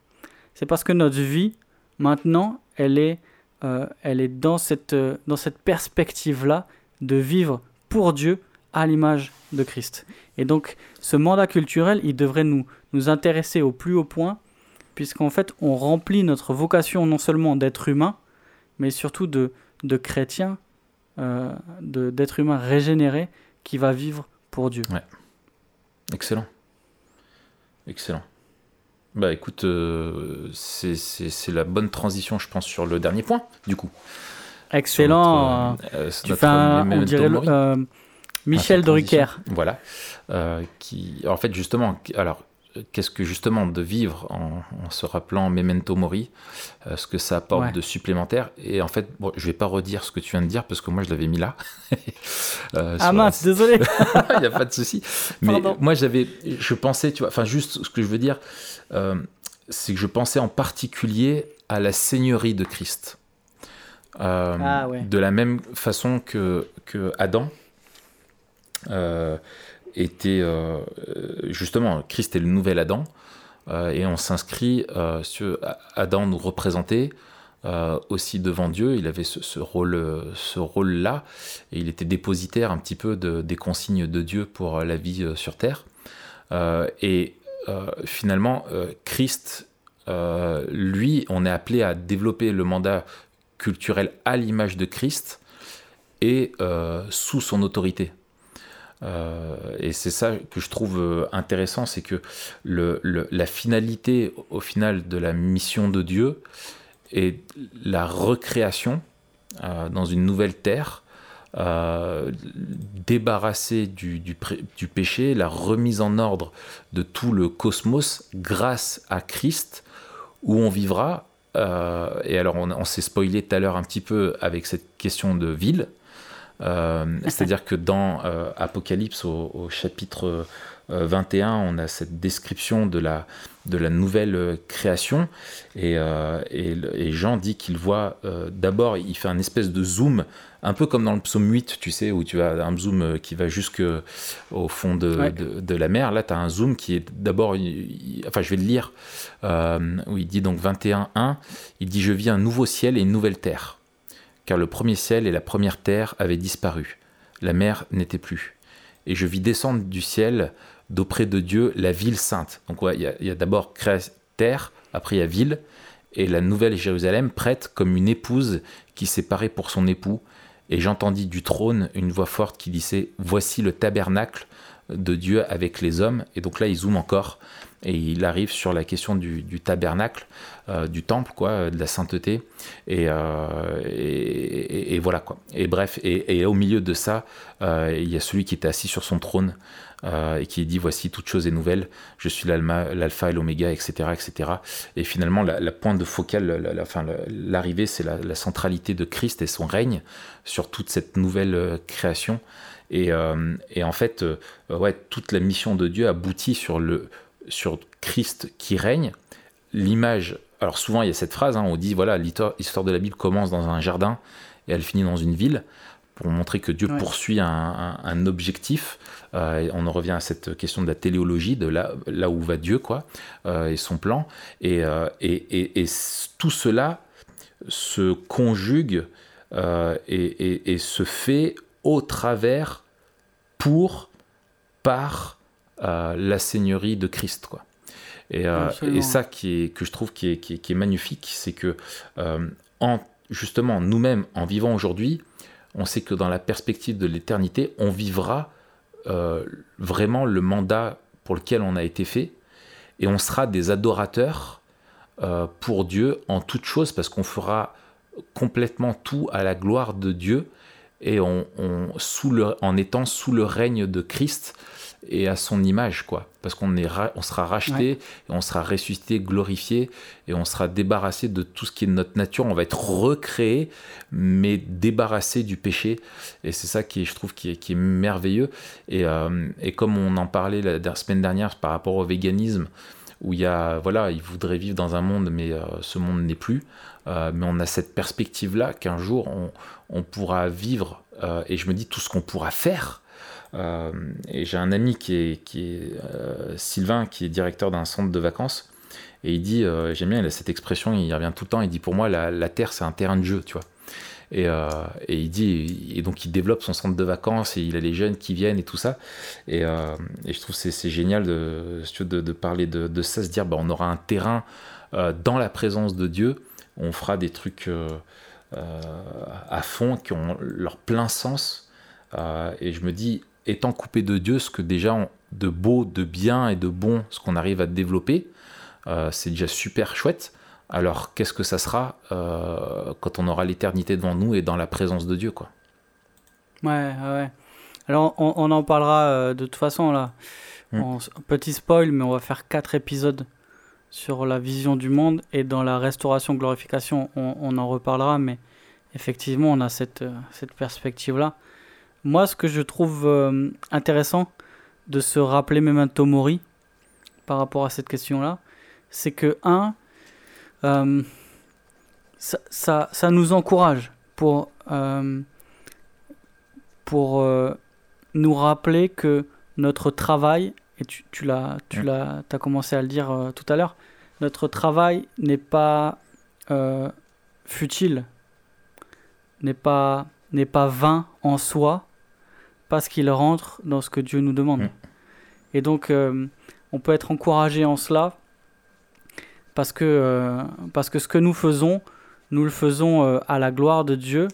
C'est parce que notre vie, maintenant, elle est, euh, elle est dans cette, euh, dans cette perspective-là de vivre pour Dieu à l'image de Christ. Et donc, ce mandat culturel, il devrait nous, nous intéresser au plus haut point puisqu'en fait, on remplit notre vocation non seulement d'être humain, mais surtout de, de chrétien, euh, d'être humain régénéré qui va vivre pour Dieu. Ouais. Excellent. Excellent. Bah écoute, euh, c'est la bonne transition, je pense, sur le dernier point, du coup. Excellent. Euh, tu fais un, on dirait le, Michel Drucker. Voilà. qui, en fait, justement, alors, qu'est-ce que justement de vivre en, se rappelant Memento Mori, euh, ce que ça apporte de supplémentaire. Et en fait, bon, je vais pas redire ce que tu viens de dire parce que moi je l'avais mis là. [laughs] euh, ah mince, désolé. [laughs] Il n'y a pas de souci. Mais moi j'avais, je pensais, tu vois, enfin juste ce que je veux dire, euh, c'est que je pensais en particulier à la Seigneurie de Christ. Ah, de la même façon que, que Adam était euh, justement, Christ est le nouvel Adam, euh, et on s'inscrit euh, sur Adam nous représentait aussi devant Dieu. Il avait ce, rôle, ce rôle-là, et il était dépositaire un petit peu de, des consignes de Dieu pour la vie sur terre. et finalement, Christ, lui, on est appelé à développer le mandat culturel à l'image de Christ et sous son autorité. Euh, et c'est ça que je trouve euh, intéressant, c'est que le, la finalité au final de la mission de Dieu est la recréation euh, dans une nouvelle terre, euh, débarrassée du, du, péché, la remise en ordre de tout le cosmos grâce à Christ, où on vivra. et alors on s'est spoilé tout à l'heure un petit peu avec cette question de ville. Euh, [laughs] c'est-à-dire que dans euh, Apocalypse, au, chapitre 21, euh, on a cette description de la, de la nouvelle création. Et, et, Jean dit qu'il voit, d'abord, il fait un espèce de zoom, un peu comme dans le psaume 8, tu sais, où tu as un zoom qui va jusqu'au fond de, de, la mer. Là, tu as un zoom qui est d'abord, enfin, je vais le lire, où il dit donc 21.1, il dit Je vis un nouveau ciel et une nouvelle terre car le premier ciel et la première terre avaient disparu, la mer n'était plus. Et je vis descendre du ciel, d'auprès de Dieu, la ville sainte. Donc il y a, d'abord terre, après il y a ville, et la nouvelle Jérusalem prête comme une épouse qui s'est parée pour son époux. Et j'entendis du trône une voix forte qui disait Voici le tabernacle de Dieu avec les hommes. Et donc là, il zoome encore et il arrive sur la question du, tabernacle, euh, du temple, quoi, euh, de la sainteté, euh, et, voilà quoi. Et bref, et, au milieu de ça, il y a celui qui était assis sur son trône et qui dit voici toute chose est nouvelle, je suis l'alpha et l'oméga, etc., etc. Et finalement, la, pointe de focale, l'arrivée, c'est la, centralité de Christ et son règne sur toute cette nouvelle création. Et, en fait, ouais, toute la mission de Dieu aboutit sur le, sur Christ qui règne, l'image. Alors souvent il y a cette phrase, hein, on dit voilà l'histoire de la Bible commence dans un jardin et elle finit dans une ville pour montrer que Dieu poursuit un, objectif. Euh, on en revient à cette question de la téléologie, de là, là où va Dieu, quoi, euh, et son plan. Euh, et, et, et, tout cela se conjugue et, se fait au travers, pour, par la seigneurie de Christ. Quoi. Et, euh, et, ça qui est, que je trouve qui est, qui est, magnifique, c'est que euh, en, justement nous-mêmes, en vivant aujourd'hui, on sait que dans la perspective de l'éternité, on vivra euh, vraiment le mandat pour lequel on a été fait, et on sera des adorateurs pour Dieu en toute chose, parce qu'on fera complètement tout à la gloire de Dieu, et on, sous le, en étant sous le règne de Christ, et à son image, quoi. Parce qu'on est on sera racheté, et on sera ressuscité, glorifié, et on sera débarrassé de tout ce qui est de notre nature. On va être recréé, mais débarrassé du péché. Et c'est ça qui est, je trouve, qui est, qui est merveilleux. Et, euh, et, comme on en parlait la, semaine dernière par rapport au véganisme, où il y a, voilà, il voudrait vivre dans un monde, mais euh, ce monde n'est plus. Euh, mais on a cette perspective-là qu'un jour on, on, pourra vivre, et je me dis tout ce qu'on pourra faire euh, et j'ai un ami qui est, euh, Sylvain, qui est directeur d'un centre de vacances. Et il dit, euh, j'aime bien, il a cette expression, il revient tout le temps, il dit pour moi, la, Terre, c'est un terrain de jeu, tu vois. Et, et, il dit, et donc il développe son centre de vacances et il a les jeunes qui viennent et tout ça. Et, je trouve c'est génial de, de, de parler de, de, ça, se dire, bah, on aura un terrain dans la présence de Dieu, on fera des trucs à fond qui ont leur plein sens. et je me dis, étant coupé de Dieu, ce que déjà de beau, de bien et de bon, ce qu'on arrive à développer, c'est déjà super chouette. Alors qu'est-ce que ça sera quand on aura l'éternité devant nous et dans la présence de Dieu, quoi? Ouais, ouais. Alors, on, en parlera euh, de toute façon là. Mm. petit spoil, mais on va faire quatre épisodes sur la vision du monde et dans la restauration glorification, on, en reparlera. Mais effectivement, on a cette, euh, cette perspective là. Moi, ce que je trouve euh, intéressant de se rappeler Memento Mori par rapport à cette question là, c'est que un, ça, ça, ça, nous encourage pour pour euh, nous rappeler que notre travail, et tu, tu l'as, tu l'as, as commencé à le dire euh, tout à l'heure, notre travail n'est pas euh, futile, n'est pas, n'est pas vain en soi, parce qu'il rentre dans ce que Dieu nous demande. Et donc, on peut être encouragé en cela, parce que, parce que ce que nous faisons, nous le faisons à la gloire de Dieu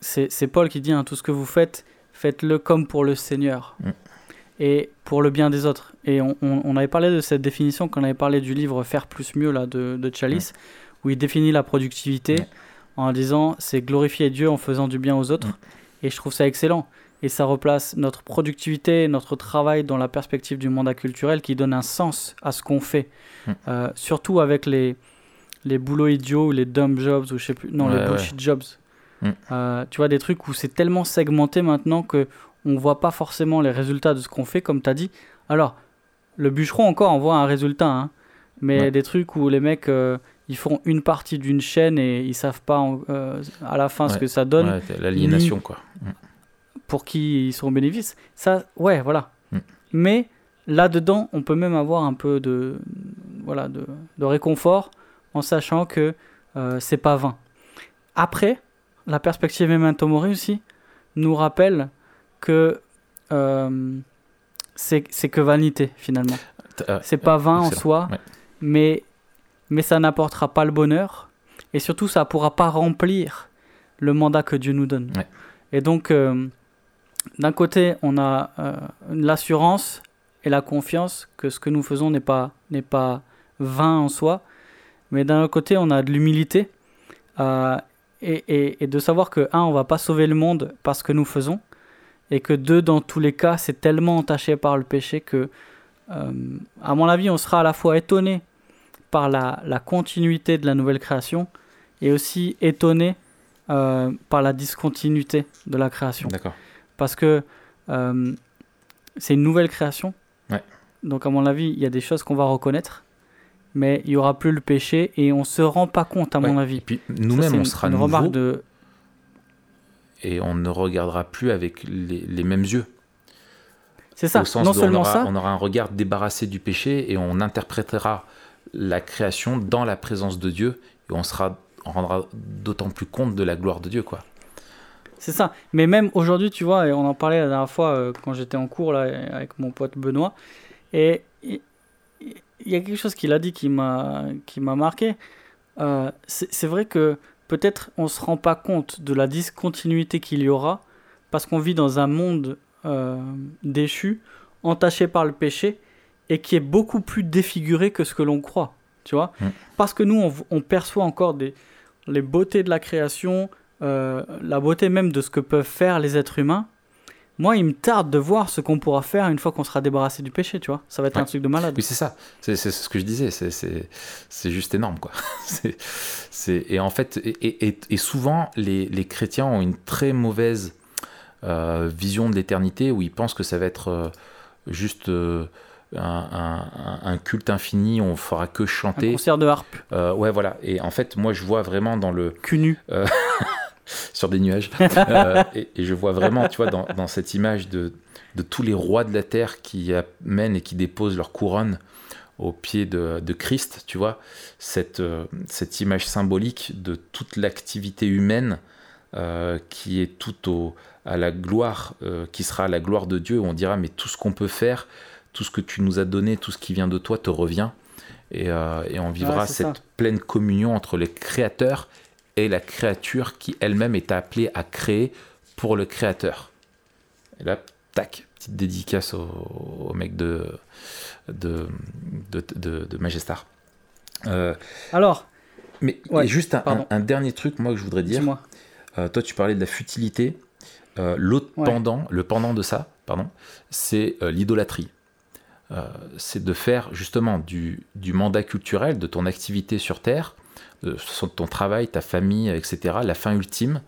c'est Paul qui dit hein, tout ce que vous faites, faites-le comme pour le Seigneur mm. et pour le bien des autres. Et on, avait parlé de cette définition quand on avait parlé du livre Faire plus mieux là, de, de Chalice, mm. où il définit la productivité mm. en disant c'est glorifier Dieu en faisant du bien aux autres. Et je trouve ça excellent. Et ça replace notre productivité, notre travail dans la perspective du mandat culturel qui donne un sens à ce qu'on fait. Euh, surtout avec les, les boulots idiots ou les dumb jobs ou je sais plus, non, les bullshit jobs Mm. Euh, tu vois, des trucs où c'est tellement segmenté maintenant que on voit pas forcément les résultats de ce qu'on fait, comme tu as dit. Alors, le bûcheron encore on voit un résultat, hein. mais des trucs où les mecs euh, ils font une partie d'une chaîne et ils savent pas euh, à la fin ce que ça donne. L'aliénation, quoi. Mm. Pour qui ils seront bénéfices. Ça, ouais, voilà. Mm. Mais là-dedans, on peut même avoir un peu de, voilà, de, de réconfort en sachant que c'est pas vain. Après, la perspective Memento Mori aussi nous rappelle que euh, c'est que vanité finalement. Euh, c'est pas vain en soi, mais, mais ça n'apportera pas le bonheur. Et surtout ça pourra pas remplir le mandat que Dieu nous donne. Et donc, euh, d'un côté, on a l'assurance et la confiance que ce que nous faisons n'est pas, pas vain en soi, mais d'un autre côté, on a de l'humilité et, de savoir que, un, on va pas sauver le monde parce que nous faisons, et que deux, dans tous les cas, c'est tellement entaché par le péché que, euh, à mon avis, on sera à la fois étonné par la, continuité de la nouvelle création et aussi étonné euh, par la discontinuité de la création. D'accord. Parce que euh, c'est une nouvelle création. Donc, à mon avis, il y a des choses qu'on va reconnaître mais il y aura plus le péché et on se rend pas compte, à mon avis. Et puis nous-mêmes, on sera une remarque de et on ne regardera plus avec les, mêmes yeux. C'est ça. non seulement on aura, ça, on aura un regard débarrassé du péché et on interprétera la création dans la présence de Dieu et on sera on rendra d'autant plus compte de la gloire de Dieu, quoi. C'est ça. Mais même aujourd'hui, tu vois, et on en parlait la dernière fois euh, quand j'étais en cours là avec mon pote Benoît, et il y a quelque chose qu'il a dit qui m'a qui m'a marqué. Euh, c'est vrai que peut-être on se rend pas compte de la discontinuité qu'il y aura parce qu'on vit dans un monde euh, déchu, entaché par le péché et qui est beaucoup plus défiguré que ce que l'on croit. Tu vois mm. Parce que nous, on, perçoit encore des, les beautés de la création, euh, la beauté même de ce que peuvent faire les êtres humains moi, il me tarde de voir ce qu'on pourra faire une fois qu'on sera débarrassé du péché, tu vois. Ça va être un truc de malade. Oui, c'est ça. C'est ce que je disais. C'est juste énorme, quoi. [laughs] et en fait, et, et, souvent, les, les, chrétiens ont une très mauvaise euh, vision de l'éternité où ils pensent que ça va être euh, juste. Euh, un, un, culte infini, on fera que chanter. Un concert de harpe. ouais, voilà. Et en fait, moi, je vois vraiment dans le. Cunu. [laughs] sur des nuages. [laughs] Euh, et, je vois vraiment, tu vois, dans, dans, cette image de, de tous les rois de la terre qui amènent et qui déposent leur couronne au pied de, de Christ, tu vois, cette, euh, cette image symbolique de toute l'activité humaine euh, qui est tout au, à la gloire, qui sera à la gloire de Dieu, où on dira, mais tout ce qu'on peut faire, tout ce que tu nous as donné, tout ce qui vient de toi te revient. Et, euh, et on vivra Ouais, cette ça. pleine communion entre le créateur et la créature qui elle-même est appelée à créer pour le créateur. Et là, tac, petite dédicace au, au mec de, de, de, de, de Magestar. Euh, Alors, mais Ouais, juste un, pardon. un- un dernier truc, moi, que je voudrais dire. Euh, toi, tu parlais de la futilité. Euh, L'autre Ouais. pendant, le pendant de ça, pardon, c'est l'idolâtrie. Euh, c'est de faire justement du, mandat culturel, de ton activité sur Terre, de ton travail, ta famille, etc., la fin ultime,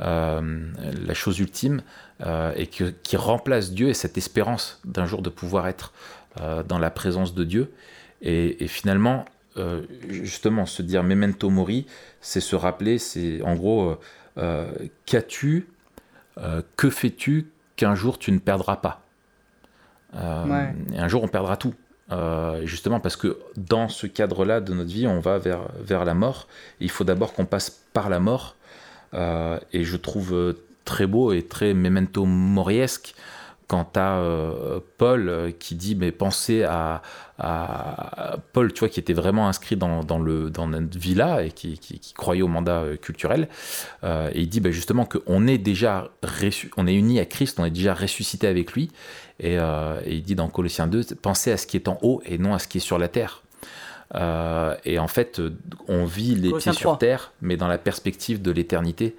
euh, la chose ultime, euh, et qui remplace Dieu et cette espérance d'un jour de pouvoir être dans la présence de Dieu. Et, et finalement, justement, se dire memento mori, c'est se rappeler, c'est en gros, qu'as-tu, que fais-tu qu'un jour tu ne perdras pas? Ouais. Et un jour on perdra tout. Euh, justement parce que dans ce cadre-là de notre vie, on va vers, vers la mort. Il faut d'abord qu'on passe par la mort. Euh, et je trouve euh, très beau et très memento moriesque quand tu as Paul euh, qui dit mais pensez à, à Paul tu vois qui était vraiment inscrit dans, dans, le, dans notre vie là et qui, qui- qui croyait au mandat euh, culturel Euh, et il dit bah, justement qu'on est déjà on est unis à Christ on est déjà ressuscité avec lui et, euh, et il dit dans Colossiens 2 pensez à ce qui est en haut et non à ce qui est sur la terre Euh, et en fait euh, on vit les Colossiens pieds sur 3. terre mais dans la perspective de l'éternité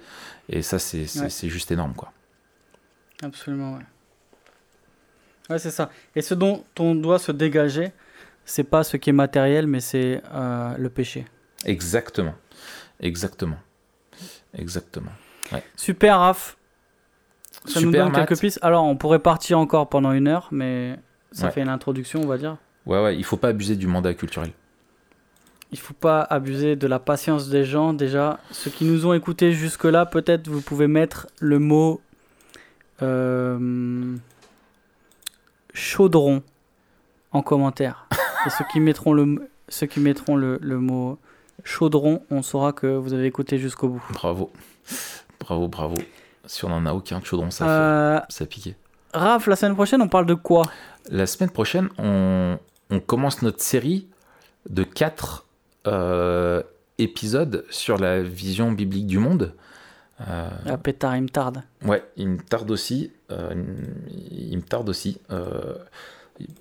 et ça c'est Ouais. juste énorme quoi Absolument, ouais. Ouais, c'est ça. Et ce dont on doit se dégager, c'est pas ce qui est matériel, mais c'est euh, le péché. exactement exactement exactement Super, Raph. Ça nous donne Matt. quelques pistes. Alors, on pourrait partir encore pendant une heure, mais ça Ouais. fait une introduction, on va dire. ouais ouais il faut pas abuser du mandat culturel Il faut pas abuser de la patience des gens. Déjà, ceux qui nous ont écoutés jusque-là, peut-être vous pouvez mettre le mot euh, chaudron en commentaire. [laughs] Et ceux qui mettront le, ceux qui mettront le, le mot chaudron, on saura que vous avez écouté jusqu'au bout. bravo bravo bravo si on en a aucun de chaudron ça Euh, fait ça a piqué Raph, la semaine prochaine, on parle de quoi? La semaine prochaine, on, on commence notre série de quatre euh, épisodes sur la vision biblique du monde. Euh, La pétard, il me tarde. ouais, il me tarde aussi. euh, il me tarde aussi. euh,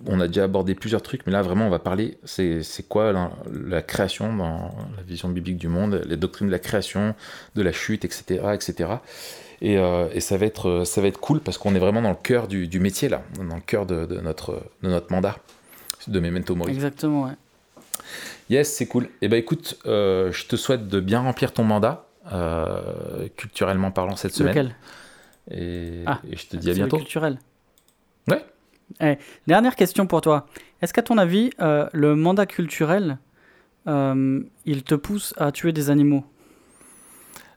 on a déjà abordé plusieurs trucs, mais là vraiment on va parler, c'est quoi la, la création dans la vision biblique du monde, les doctrines de la création, de la chute, etc. etc. Et, euh, et ça, va être, ça va être cool parce qu'on est vraiment dans le cœur du, du métier là, dans le cœur de, de notre, de notre mandat, de Memento Mori. Exactement, ouais. Yes, c'est cool. Et ben écoute, je te souhaite de bien remplir ton mandat, culturellement parlant cette semaine. Lequel? Et, Ah, et je te dis à bientôt. culturel. Ouais. Eh, dernière question pour toi. Est-ce qu'à ton avis, euh, le mandat culturel, euh, il te pousse à tuer des animaux?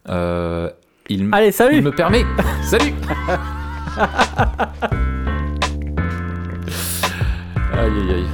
Euh, il, Allez, il salut me permet. [laughs] Salut [laughs] Aïe aïe aïe.